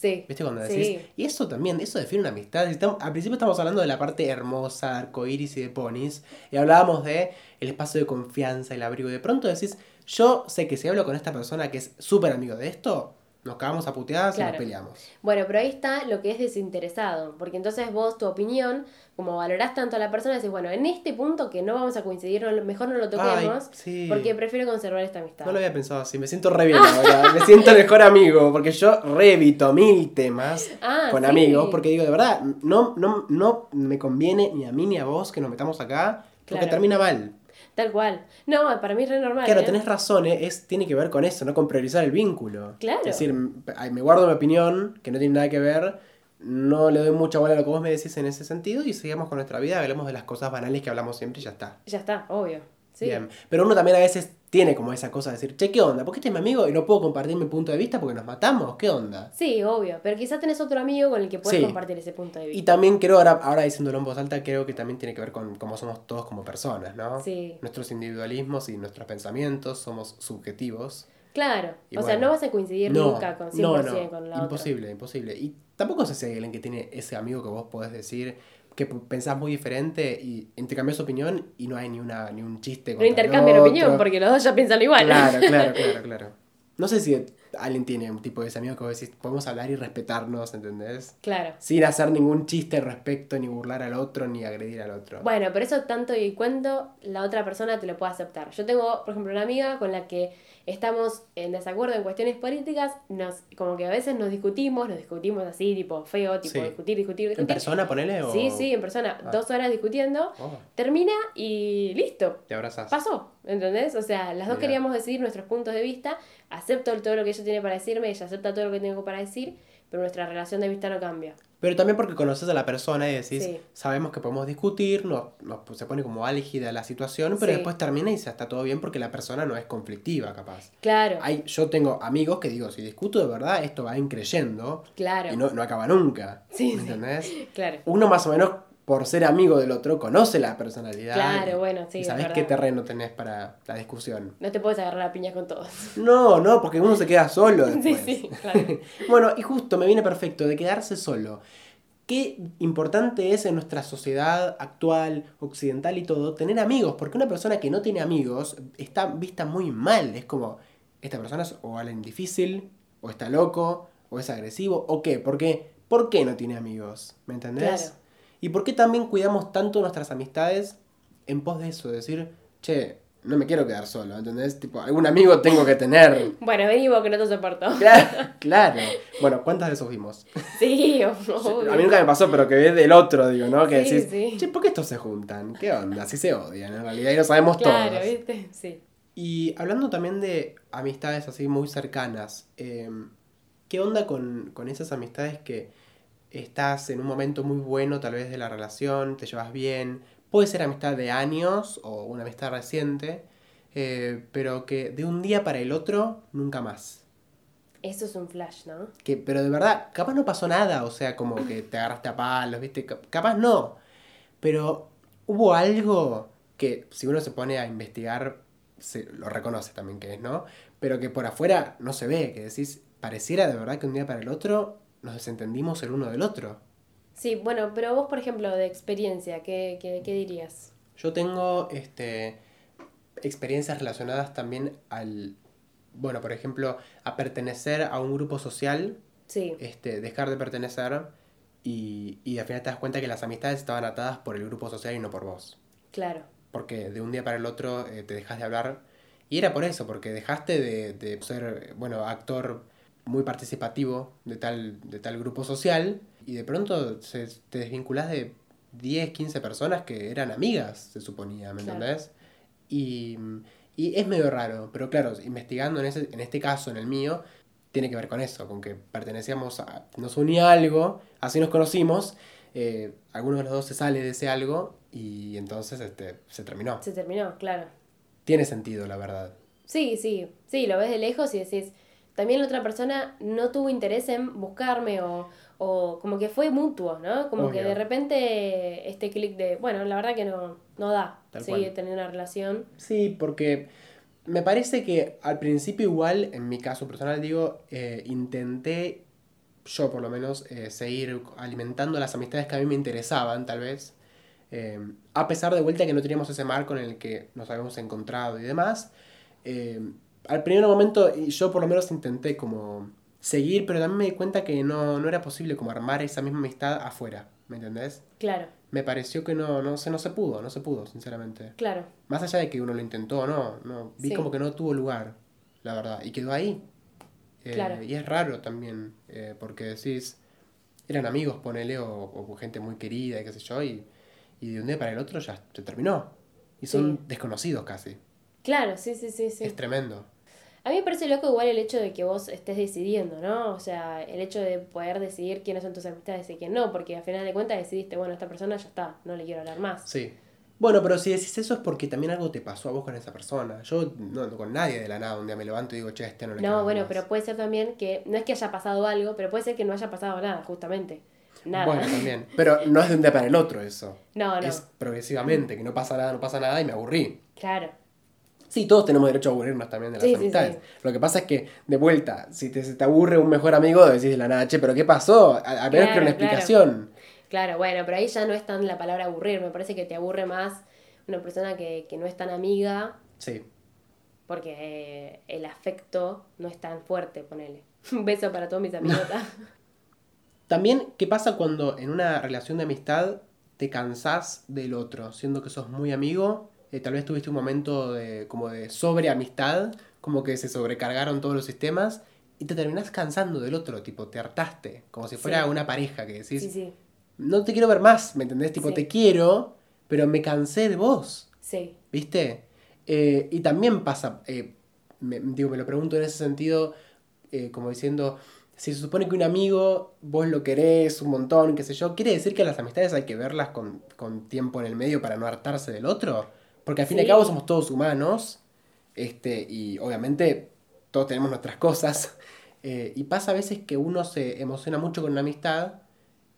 Sí. ¿Viste cuando Sí. decís? Y eso también, eso define una amistad. Estamos- al principio estamos hablando de la parte hermosa, arcoíris y de ponis, y hablábamos de el espacio de confianza, el abrigo. Y de pronto decís, yo sé que si hablo con esta persona que es súper amigo de esto, nos cagamos a puteadas y nos peleamos. Bueno, pero ahí está lo que es desinteresado, porque entonces vos tu opinión, como valorás tanto a la persona, decís, bueno, en este punto que no vamos a coincidir, no mejor no lo toquemos, Ay, sí. porque prefiero conservar esta amistad. No lo había pensado así, me siento re bien ahora, *laughs* me siento mejor amigo, porque yo revito mil temas Ah, con sí. amigos, porque digo, de verdad, no, no, no me conviene ni a mí ni a vos que nos metamos acá, porque Claro. termina mal. Tal cual. No, para mí es re normal. Claro, ¿eh? tenés razón, eh, es, tiene que ver con eso, no con priorizar el vínculo. Claro. Es decir, me guardo mi opinión, que no tiene nada que ver, no le doy mucha bola a lo que vos me decís en ese sentido y sigamos con nuestra vida, hablemos de las cosas banales que hablamos siempre y ya está. Ya está, obvio. Sí. Bien. Pero uno también a veces tiene como esa cosa de decir, che, ¿qué onda? ¿Por qué este es mi amigo y no puedo compartir mi punto de vista porque nos matamos? ¿Qué onda? Sí, obvio. Pero quizás tenés otro amigo con el que puedes Sí. compartir ese punto de Y vista. también creo, ahora, ahora diciéndolo en voz alta, creo que también tiene que ver con cómo somos todos como personas, ¿no? Sí. Nuestros individualismos y nuestros pensamientos somos subjetivos. Claro. Y o sea, no vas a coincidir nunca con 100% no, no, con la otra. imposible, imposible. Y tampoco sé si hay alguien que tiene ese amigo que vos podés decir que pensás muy diferente y intercambias opinión y no hay ni una ni un chiste No intercambian opinión porque los dos ya piensan igual. Claro, claro, *laughs* claro, claro. No sé si alguien tiene un tipo de ese amigo que vos decís, podemos hablar y respetarnos, ¿entendés? claro. Sin hacer ningún chiste al respecto, ni burlar al otro, ni agredir al otro. Bueno, pero eso tanto y cuento la otra persona te lo puede aceptar. Yo tengo, por ejemplo, una amiga con la que estamos en desacuerdo en cuestiones políticas, nos como que a veces nos discutimos, nos discutimos así, tipo feo, tipo Sí. discutir, discutir, ¿En discutir. persona, ponele? O... Sí, sí, en persona, Ah. dos horas discutiendo, Oh, termina y listo. te abrazas. Pasó, ¿entendés? O sea, las dos queríamos decir nuestros puntos de vista, acepto todo lo que ella tiene para decirme, ella acepta todo lo que tengo para decir, pero nuestra relación de vista no cambia. Pero también porque conoces a la persona y decís, Sí. sabemos que podemos discutir, nos, nos- se pone como álgida la situación, pero Sí. después termina y ya está todo bien porque la persona no es conflictiva, capaz. Claro, Hay, yo tengo amigos que digo, si discuto de verdad, esto va increyendo claro, y no, no acaba nunca. Sí, ¿Me sí. entendés? *laughs* claro. Uno más o menos, por ser amigo del otro, conoce la personalidad. Claro, bueno, sí, Y es sabes qué terreno tenés para la discusión. No te puedes agarrar a piñas con todos. No, no, porque uno se queda solo *laughs* Sí, después. sí, claro. *laughs* Bueno, y justo me viene perfecto de quedarse solo. qué importante es en nuestra sociedad actual, occidental y todo, tener amigos, porque una persona que no tiene amigos está vista muy mal, es como, esta persona es o alguien difícil, o está loco, o es agresivo, o qué, ¿por qué? ¿Por qué no tiene amigos? ¿Me entendés? Claro. ¿Y por qué también cuidamos tanto nuestras amistades en pos de eso? De decir, che, no me quiero quedar solo, ¿entendés? Tipo, algún amigo tengo que tener. *laughs* Bueno, vení vos que no te soporto. Claro, claro. Bueno, ¿cuántas de esos vimos? *laughs* Sí, obvio. A mí nunca me pasó, pero que ves del otro, digo, ¿no? Que Sí, decís, sí. che, ¿por qué estos se juntan? ¿Qué onda? Así se odian, en realidad, y lo sabemos Claro, todos. ¿viste? Sí. Y hablando también de amistades así muy cercanas, eh, ¿qué onda con, con esas amistades que estás en un momento muy bueno tal vez de la relación, te llevas bien? Puede ser amistad de años o una amistad reciente, eh, pero que de un día para el otro nunca más. Eso es un flash, ¿no? Que, pero de verdad, capaz no pasó nada, o sea, como que te agarraste a palos, ¿viste? Cap- Capaz no. Pero hubo algo que, si uno se pone a investigar, se lo reconoce también que es, ¿no? Pero que por afuera no se ve, que decís, pareciera de verdad que un día para el otro nos desentendimos el uno del otro. Sí, bueno, pero vos, por ejemplo, de experiencia, ¿qué, qué, qué dirías? Yo tengo este, experiencias relacionadas también al, bueno, por ejemplo, a pertenecer a un grupo social Sí, este, dejar de pertenecer y, y al final te das cuenta que las amistades estaban atadas por el grupo social y no por vos. claro. Porque de un día para el otro eh, te dejas de hablar. Y era por eso, porque dejaste de, de ser, bueno, actor muy participativo de tal, de tal grupo social y de pronto se, te desvinculás de 10, 15 personas que eran amigas, se suponía, ¿me Claro. entendés? Y, y es medio raro, pero claro, investigando en, ese, en este caso, en el mío, tiene que ver con eso, con que pertenecíamos a... Nos unía algo, así nos conocimos, eh, alguno de los dos se sale de ese algo y entonces este, se terminó. Se terminó, claro. Tiene sentido, la verdad. Sí, sí, sí, lo ves de lejos y decís, también la otra persona no tuvo interés en buscarme o, o como que fue mutuo, ¿no? Como que de repente este clic de, bueno, la verdad que no, no da cual. teniendo una relación. Sí, porque me parece que al principio igual, en mi caso personal digo, eh, intenté, yo por lo menos, eh, seguir alimentando las amistades que a mí me interesaban, tal vez. Eh, a pesar de vuelta que no teníamos ese marco en el que nos habíamos encontrado y demás. Al primer momento y yo por lo menos intenté como seguir, pero también me di cuenta que no, no era posible como armar esa misma amistad afuera, ¿me entendés? Claro, Me pareció que no, no, se, no se pudo, no se pudo, sinceramente. claro. Más allá de que uno lo intentó o no, no, vi Sí. como que no tuvo lugar, la verdad, y quedó ahí. Eh, Claro. Y es raro también, eh, porque decís, eran amigos, ponele, o, o gente muy querida y qué sé yo, y, y de un día para el otro ya se terminó. Y son Sí. desconocidos casi. Claro, sí, sí, sí, sí. Es tremendo. A mí me parece loco igual el hecho de que vos estés decidiendo, ¿no? O sea, el hecho de poder decidir quiénes son tus amistades y quién no, porque al final de cuentas decidiste, bueno, esta persona ya está, no le quiero hablar más. Sí. Bueno, pero si decís eso es porque también algo te pasó a vos con esa persona. Yo no, no con nadie de la nada un día me levanto y digo, che, este no le No, bueno, más". pero puede ser también que, no es que haya pasado algo, pero puede ser que no haya pasado nada, justamente. Nada. Bueno, también. Pero no es de un día para el otro eso. No, no. Es progresivamente, que no pasa nada, no pasa nada y me aburrí. Claro. Sí, todos tenemos derecho a aburrirnos también de las Sí, amistades. sí. Lo que pasa es que, de vuelta, si te, se te aburre un mejor amigo, decís de la nada, che, pero ¿qué pasó? A, a menos que Claro, una claro. explicación. Claro, bueno, pero ahí ya no es tan la palabra aburrir, me parece que te aburre más una persona que, que no es tan amiga, Sí. porque eh, el afecto no es tan fuerte, ponele. *laughs* Un beso para todos mis amigotas. *laughs* También, ¿qué pasa cuando en una relación de amistad te cansás del otro, siendo que sos muy amigo? Eh, tal vez tuviste un momento de, como de sobreamistad, como que se sobrecargaron todos los sistemas y te terminás cansando del otro, tipo, te hartaste, como si fuera Sí. una pareja que decís, sí, sí, no te quiero ver más, ¿me entendés? Tipo, te quiero, pero me cansé de vos. sí, ¿Viste? Eh, y también pasa, eh, me, digo, me lo pregunto en ese sentido, eh, como diciendo, si se supone que un amigo vos lo querés un montón, qué sé yo, ¿quiere decir que las amistades hay que verlas con, con tiempo en el medio para no hartarse del otro? Porque al fin y al cabo somos todos humanos, este, y obviamente todos tenemos nuestras cosas, *laughs* eh, y pasa a veces que uno se emociona mucho con una amistad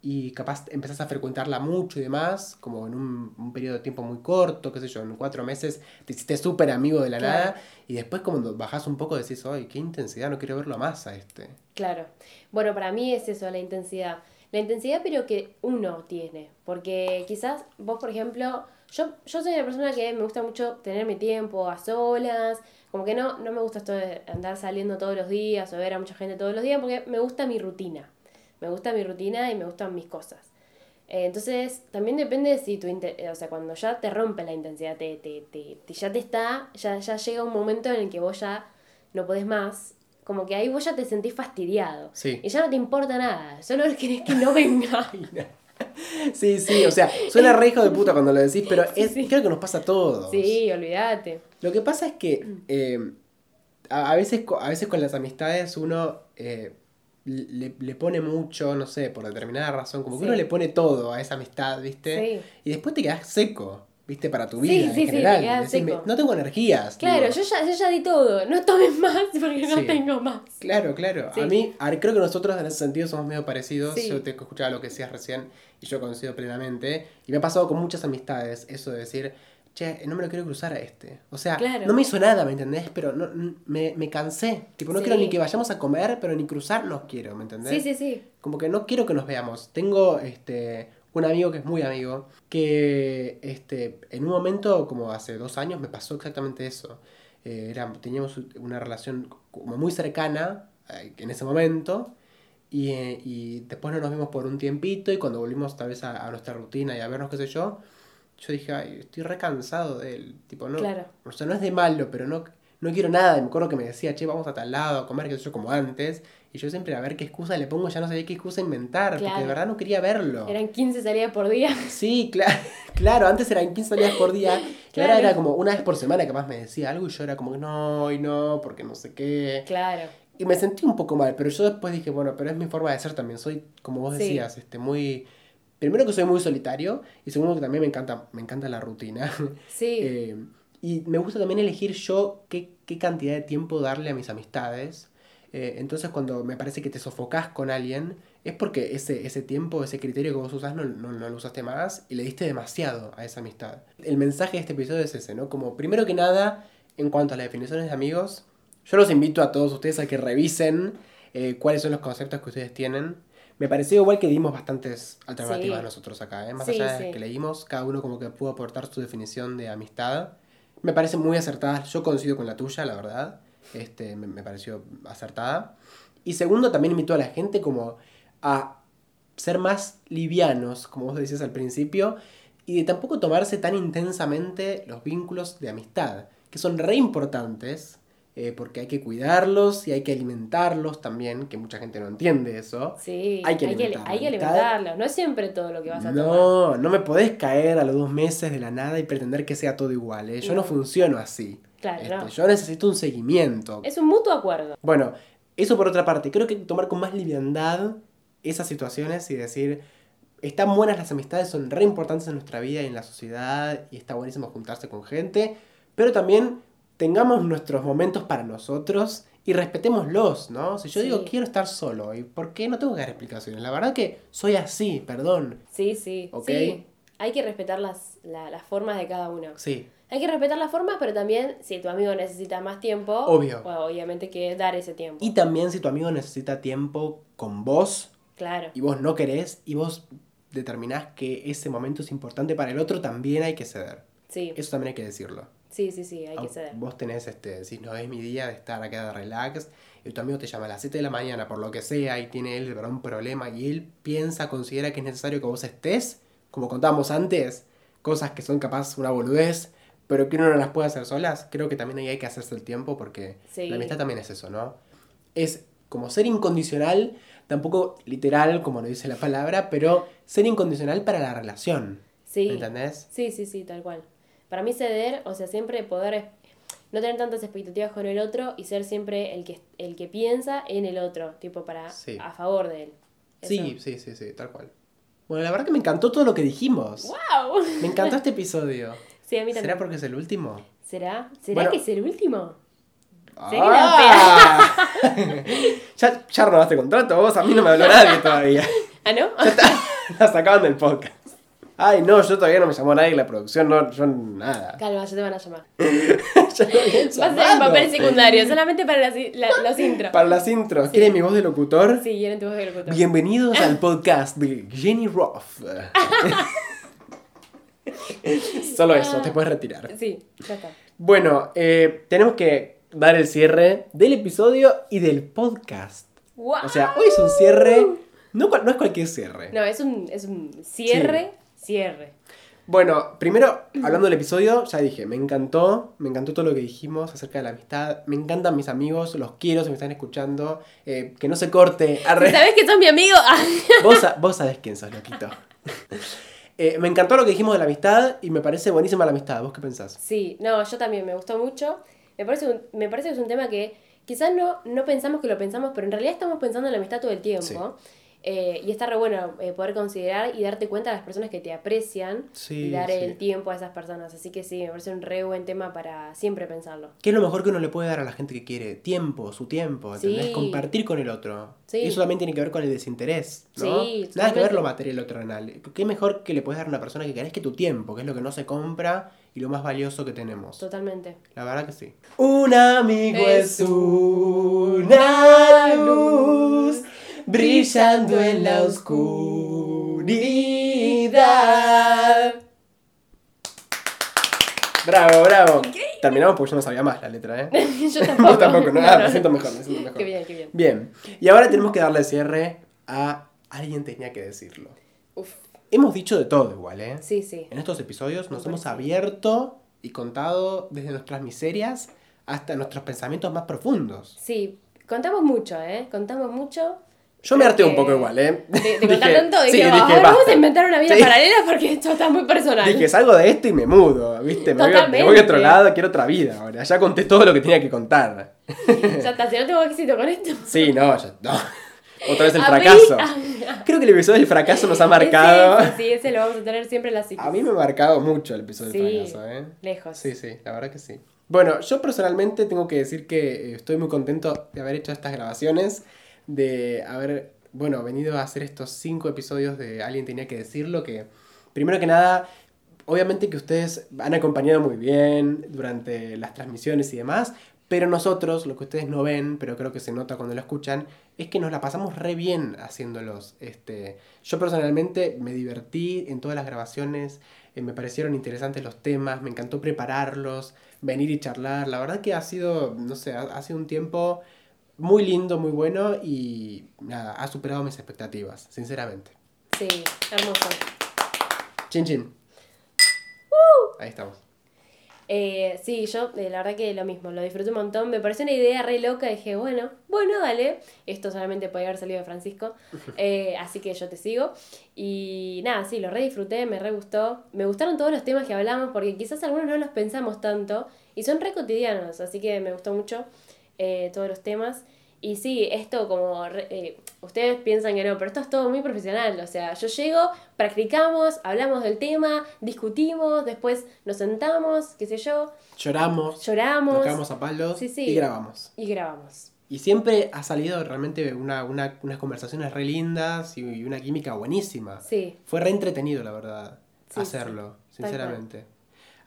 y capaz empezás a frecuentarla mucho y demás, como en un, un periodo de tiempo muy corto, qué sé yo, en cuatro meses te hiciste súper amigo de la Claro. nada y después cuando bajás un poco decís, ay, qué intensidad, no quiero verlo más a este. claro. Bueno, para mí es eso, la intensidad. la intensidad pero que uno tiene. Porque quizás vos, por ejemplo, yo, yo soy una persona que me gusta mucho tener mi tiempo a solas, como que no, no me gusta esto de andar saliendo todos los días o ver a mucha gente todos los días, porque me gusta mi rutina. Me gusta mi rutina y me gustan mis cosas. Eh, entonces, también depende de si tu eh, o sea, cuando ya te rompe la intensidad, te, te, te, ya te está, ya, ya llega un momento en el que vos ya no podés más, como que ahí vos ya te sentís fastidiado. Sí. Y ya no te importa nada, solo *laughs* querés que no venga. *laughs* Sí, sí, o sea, suena re hijo de puta cuando lo decís, pero es, creo que nos pasa a todos. Sí, olvídate. Lo que pasa es que eh, a, veces, a veces con las amistades uno eh, le, le, pone mucho, no sé, por determinada razón, como que uno le pone todo a esa amistad, ¿viste? Y después te quedas seco. ¿Viste? Para tu vida en general. no tengo energías. Claro, yo ya, yo ya di todo. No tomes más porque no tengo más. Claro, claro. A mí, creo que nosotros en ese sentido somos medio parecidos. Yo te escuchaba lo que decías recién y yo coincido plenamente. Y me ha pasado con muchas amistades eso de decir, che, no me lo quiero cruzar a este. O sea, no me hizo nada, ¿me entendés? Pero no, me, me cansé. Tipo, no quiero ni que vayamos a comer, pero ni cruzarnos quiero, ¿me entendés? Sí, sí, sí. Como que no quiero que nos veamos. Tengo, este un amigo que es muy amigo, que este, en un momento, como hace dos años, me pasó exactamente eso. Eh, era, teníamos una relación como muy cercana eh, en ese momento. Y, eh, y, después no nos vimos por un tiempito y cuando volvimos tal vez a, nuestra rutina y a vernos, qué sé yo, yo dije, ay, estoy recansado de él. Tipo, no, o sea, no es de malo, pero no, no quiero nada. Y me acuerdo que me decía, che, vamos a tal lado a comer, sé yo, como antes. Y yo siempre a ver qué excusa le pongo, ya no sabía qué excusa inventar, porque de verdad no quería verlo. Eran 15 salidas por día. Sí, claro, *laughs* claro, antes eran 15 salidas por día, *laughs* y ahora era como una vez por semana que más me decía algo y yo era como, no, y no, porque no sé qué. Claro. Y me sentí un poco mal, pero yo después dije, bueno, pero es mi forma de ser también, soy, como vos decías, este, muy... Primero que soy muy solitario y segundo que también me encanta, me encanta la rutina. Sí. *laughs* Eh, y me gusta también elegir yo qué, qué cantidad de tiempo darle a mis amistades eh, entonces cuando me parece que te sofocás con alguien, es porque ese, ese tiempo, ese criterio que vos usás no, no, no, lo usaste más y le diste demasiado a esa amistad. El mensaje de este episodio es ese, ¿no? Como primero que nada, en cuanto a las definiciones de amigos, yo los invito a todos ustedes a que revisen eh, cuáles son los conceptos que ustedes tienen. Me pareció igual que dimos bastantes alternativas nosotros acá, ¿eh? más allá de que leímos, cada uno como que pudo aportar su definición de amistad. Me parece muy acertada, yo coincido con la tuya, la verdad este, me, pareció acertada. Y segundo, también invitó a la gente como a ser más livianos, como vos decías al principio, y de tampoco tomarse tan intensamente los vínculos de amistad, que son re importantes, eh, porque hay que cuidarlos y hay que alimentarlos también, que mucha gente no entiende eso. Sí, hay que, alimentarlos, no es siempre todo lo que vas a tomar. No, no me podés caer a los dos meses de la nada y pretender que sea todo igual, ¿eh? yo no funciono así. Claro, este, Yo necesito un seguimiento. Es un mutuo acuerdo. Bueno, eso por otra parte. Creo que tomar con más liviandad esas situaciones y decir, están buenas las amistades, son re importantes en nuestra vida y en la sociedad y está buenísimo juntarse con gente, pero también tengamos nuestros momentos para nosotros y respetémoslos, ¿no? Si yo digo quiero estar solo, ¿y por qué no tengo que dar explicaciones? La verdad que soy así, perdón. Sí, sí. Sí. Hay que respetar las, las formas de cada uno. Sí. Hay que respetar las formas, pero también si tu amigo necesita más tiempo, Obvio. Pues, obviamente que dar ese tiempo. Y también si tu amigo necesita tiempo con vos, claro. y vos no querés, y vos determinás que ese momento es importante para el otro, también hay que ceder. Sí. Eso también hay que decirlo. Sí, sí, sí, hay que ceder. Vos tenés, este, si no es mi día de estar acá de relax, y tu amigo te llama a las 7 de la mañana por lo que sea, y tiene él un problema, y él piensa, considera que es necesario que vos estés, como contábamos antes, cosas que son capaz una boludez, pero que uno no las puede hacer solas, creo que también ahí hay que hacerse el tiempo porque la amistad también es eso, ¿no? Es como ser incondicional, tampoco literal como lo dice la palabra, pero ser incondicional para la relación. Sí. ¿Me entendés? Sí, sí, sí, tal cual. Para mí ceder, o sea, siempre poder no tener tantas expectativas con el otro y ser siempre el que, el que piensa en el otro, tipo para a favor de él. Sí, sí, sí, sí, tal cual. Bueno, la verdad que me encantó todo lo que dijimos. ¡Wow! Me encantó este *laughs* episodio. ¿Será porque es el último? ¿Será? ¿Será que es el último? ¡Ah! *laughs* *laughs* ya, ya robaste contrato vos, a mí no me habló nadie todavía. ¿Ah, no? Ya está, la sacaban del podcast. Ay, no, yo todavía no me llamó nadie la producción, no, yo nada. Calma, ya te van a llamar. *laughs* Ya Va a ser un papel secundario, solamente para las, la- los intros. Para las intros, ¿quieren mi voz de locutor? Sí, quieren tu voz de locutor. Bienvenidos al *laughs* podcast de Jenny Roth. *laughs* Solo eso, te puedes retirar. Sí, ya está. Bueno, eh, tenemos que dar el cierre del episodio y del podcast. ¡Guau! O sea, hoy es un cierre, no, no es cualquier cierre. No, es un, es un cierre, cierre. Bueno, primero, hablando del episodio, ya dije, me encantó, me encantó todo lo que dijimos acerca de la amistad, me encantan mis amigos, los quiero si me están escuchando, eh, que no se corte. arre. ¿Sabes que sos mi amigo? *laughs* Vos, vos sabés quién sos, loquito. *laughs* Eh, me encantó lo que dijimos de la amistad y me parece buenísima la amistad. ¿Vos qué pensás? Sí, no, yo también me gustó mucho. Me parece, un- me parece que es un tema que quizás no, no pensamos que lo pensamos, pero en realidad estamos pensando en la amistad todo el tiempo. Eh, y está re bueno eh, poder considerar y darte cuenta de las personas que te aprecian Sí, y dar sí. el tiempo a esas personas. Así que sí, me parece un re buen tema para siempre pensarlo. ¿Qué es lo mejor que uno le puede dar a la gente que quiere? Tiempo, su tiempo, ¿entendés? Sí. Compartir con el otro. Y eso también tiene que ver con el desinterés, ¿no? Sí, Nada que ver lo material o terrenal. ¿Qué mejor que le puedes dar a una persona que querés que tu tiempo, que es lo que no se compra y lo más valioso que tenemos? Totalmente. La verdad que sí. Un amigo Es es una luz brillando en la oscuridad. Bravo, bravo. Terminamos porque yo no sabía más la letra, ¿eh? *laughs* yo tampoco. Yo tampoco, no, ah, me siento mejor, me siento mejor. Qué bien, qué bien. Bien, y ahora tenemos que darle cierre a alguien tenía que decirlo. Uf, Hemos dicho de todo igual, ¿eh? sí, sí. En estos episodios nos hemos abierto y contado desde nuestras miserias hasta nuestros pensamientos más profundos. Sí, contamos mucho, ¿eh? Contamos mucho. Yo me harté un poco igual, ¿eh? De, de *laughs* contar tanto, dije, sí, "Ah, dije, vamos basta". a inventar una vida Sí. paralela porque esto está muy personal. Dije, salgo de esto y me mudo, ¿viste? Me voy, a, me voy a otro lado, quiero otra vida ahora. Ya conté todo lo que tenía que contar. Ya está, si no tengo éxito con esto. Sí, no, ya, no. *laughs* Otra vez el A mí- fracaso. ah, *laughs* Creo que el episodio del fracaso nos ha marcado. Ese, sí, ese lo vamos a tener siempre en la psiquis. A mí me ha marcado mucho el episodio del Sí, fracaso, ¿eh? lejos. Sí, sí, la verdad que sí. Bueno, yo personalmente tengo que decir que eh, estoy muy contento de haber hecho estas grabaciones, de haber, bueno, venido a hacer estos cinco episodios de Alguien tenía que decirlo, que primero que nada, obviamente que ustedes han acompañado muy bien durante las transmisiones y demás, pero nosotros, lo que ustedes no ven, pero creo que se nota cuando lo escuchan, es que nos la pasamos re bien haciéndolos. Este, yo personalmente me divertí en todas las grabaciones, eh, me parecieron interesantes los temas, me encantó prepararlos, venir y charlar. La verdad que ha sido, no sé, ha, ha sido un tiempo muy lindo, muy bueno y nada, ha superado mis expectativas, sinceramente. Sí, hermoso. Chin chin. Ahí estamos. Eh, sí, yo eh, la verdad que lo mismo, lo disfruté un montón. Me pareció una idea re loca. Dije, bueno, bueno, dale. Esto solamente podía haber salido de Francisco. *laughs* Eh, así que yo te sigo. Y nada, sí, lo re disfruté, me re gustó. Me gustaron todos los temas que hablamos porque quizás algunos no los pensamos tanto y son re cotidianos. Así que me gustó mucho eh, todos los temas. Y sí, esto como... eh, ustedes piensan que no, pero esto es todo muy profesional. O sea, yo llego, practicamos, hablamos del tema, discutimos, después nos sentamos, qué sé yo, Lloramos, lloramos nos cagamos a palos Sí, sí. y grabamos. y grabamos. Y siempre ha salido realmente una, una- unas conversaciones re lindas y, y una química buenísima. Sí, Fue re entretenido, la verdad, Sí, hacerlo, sinceramente.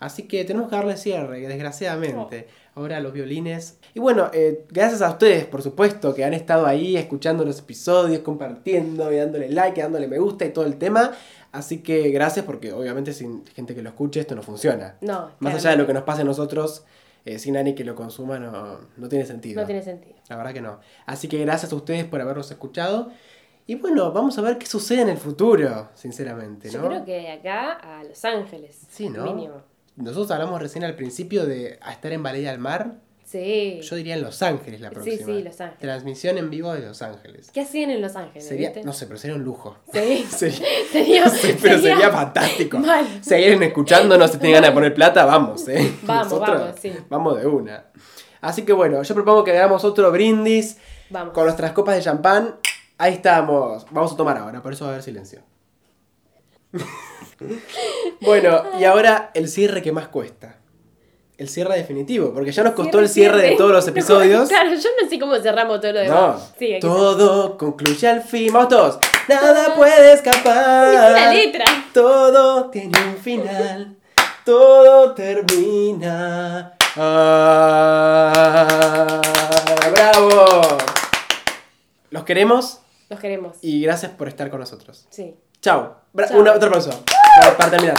Así que tenemos que darle cierre, desgraciadamente. Ahora los violines. Y bueno, eh, gracias a ustedes, por supuesto, que han estado ahí escuchando los episodios, compartiendo y dándole like, y dándole me gusta y todo el tema. Así que gracias porque obviamente sin gente que lo escuche esto no funciona. no. Más allá de lo que nos pase a nosotros, eh, sin nadie que lo consuma no, no tiene sentido. No tiene sentido. La verdad que no. Así que gracias a ustedes por habernos escuchado. Y bueno, vamos a ver qué sucede en el futuro, sinceramente, Yo ¿no? creo que de acá a Los Ángeles. Sí, ¿no? Mínimo. Nosotros hablamos recién al principio de a estar en Valeria del Mar. Sí. Yo diría en Los Ángeles la Sí, próxima. sí, Los Ángeles. Transmisión en vivo de Los Ángeles. ¿Qué hacían en Los Ángeles? Sería, viste? no sé, pero sería un lujo. Sí. *laughs* Sería, *laughs* Sería, sí, pero sería, fantástico. mal. Si alguien escuchándonos y tiene ganas de poner plata, vamos, ¿eh? *laughs* Vamos, vamos, sí. Vamos de una. Así que bueno, yo propongo que hagamos otro brindis Vamos. con nuestras copas de champán. Ahí estamos. Vamos a tomar ahora, por eso va a haber silencio. *laughs* bueno, y ahora el cierre que más cuesta. El cierre definitivo, porque ya nos costó el cierre, de todos los *laughs* episodios. Claro, yo no sé cómo cerramos todo lo demás. Todo concluye al fin. Vamos todos. Nada puede escapar. Todo tiene un final. Todo termina. Ah, ¡Bravo! Los queremos. Los queremos. Y gracias por estar con nosotros. Sí. Chao. Una otra pausa. Para terminar.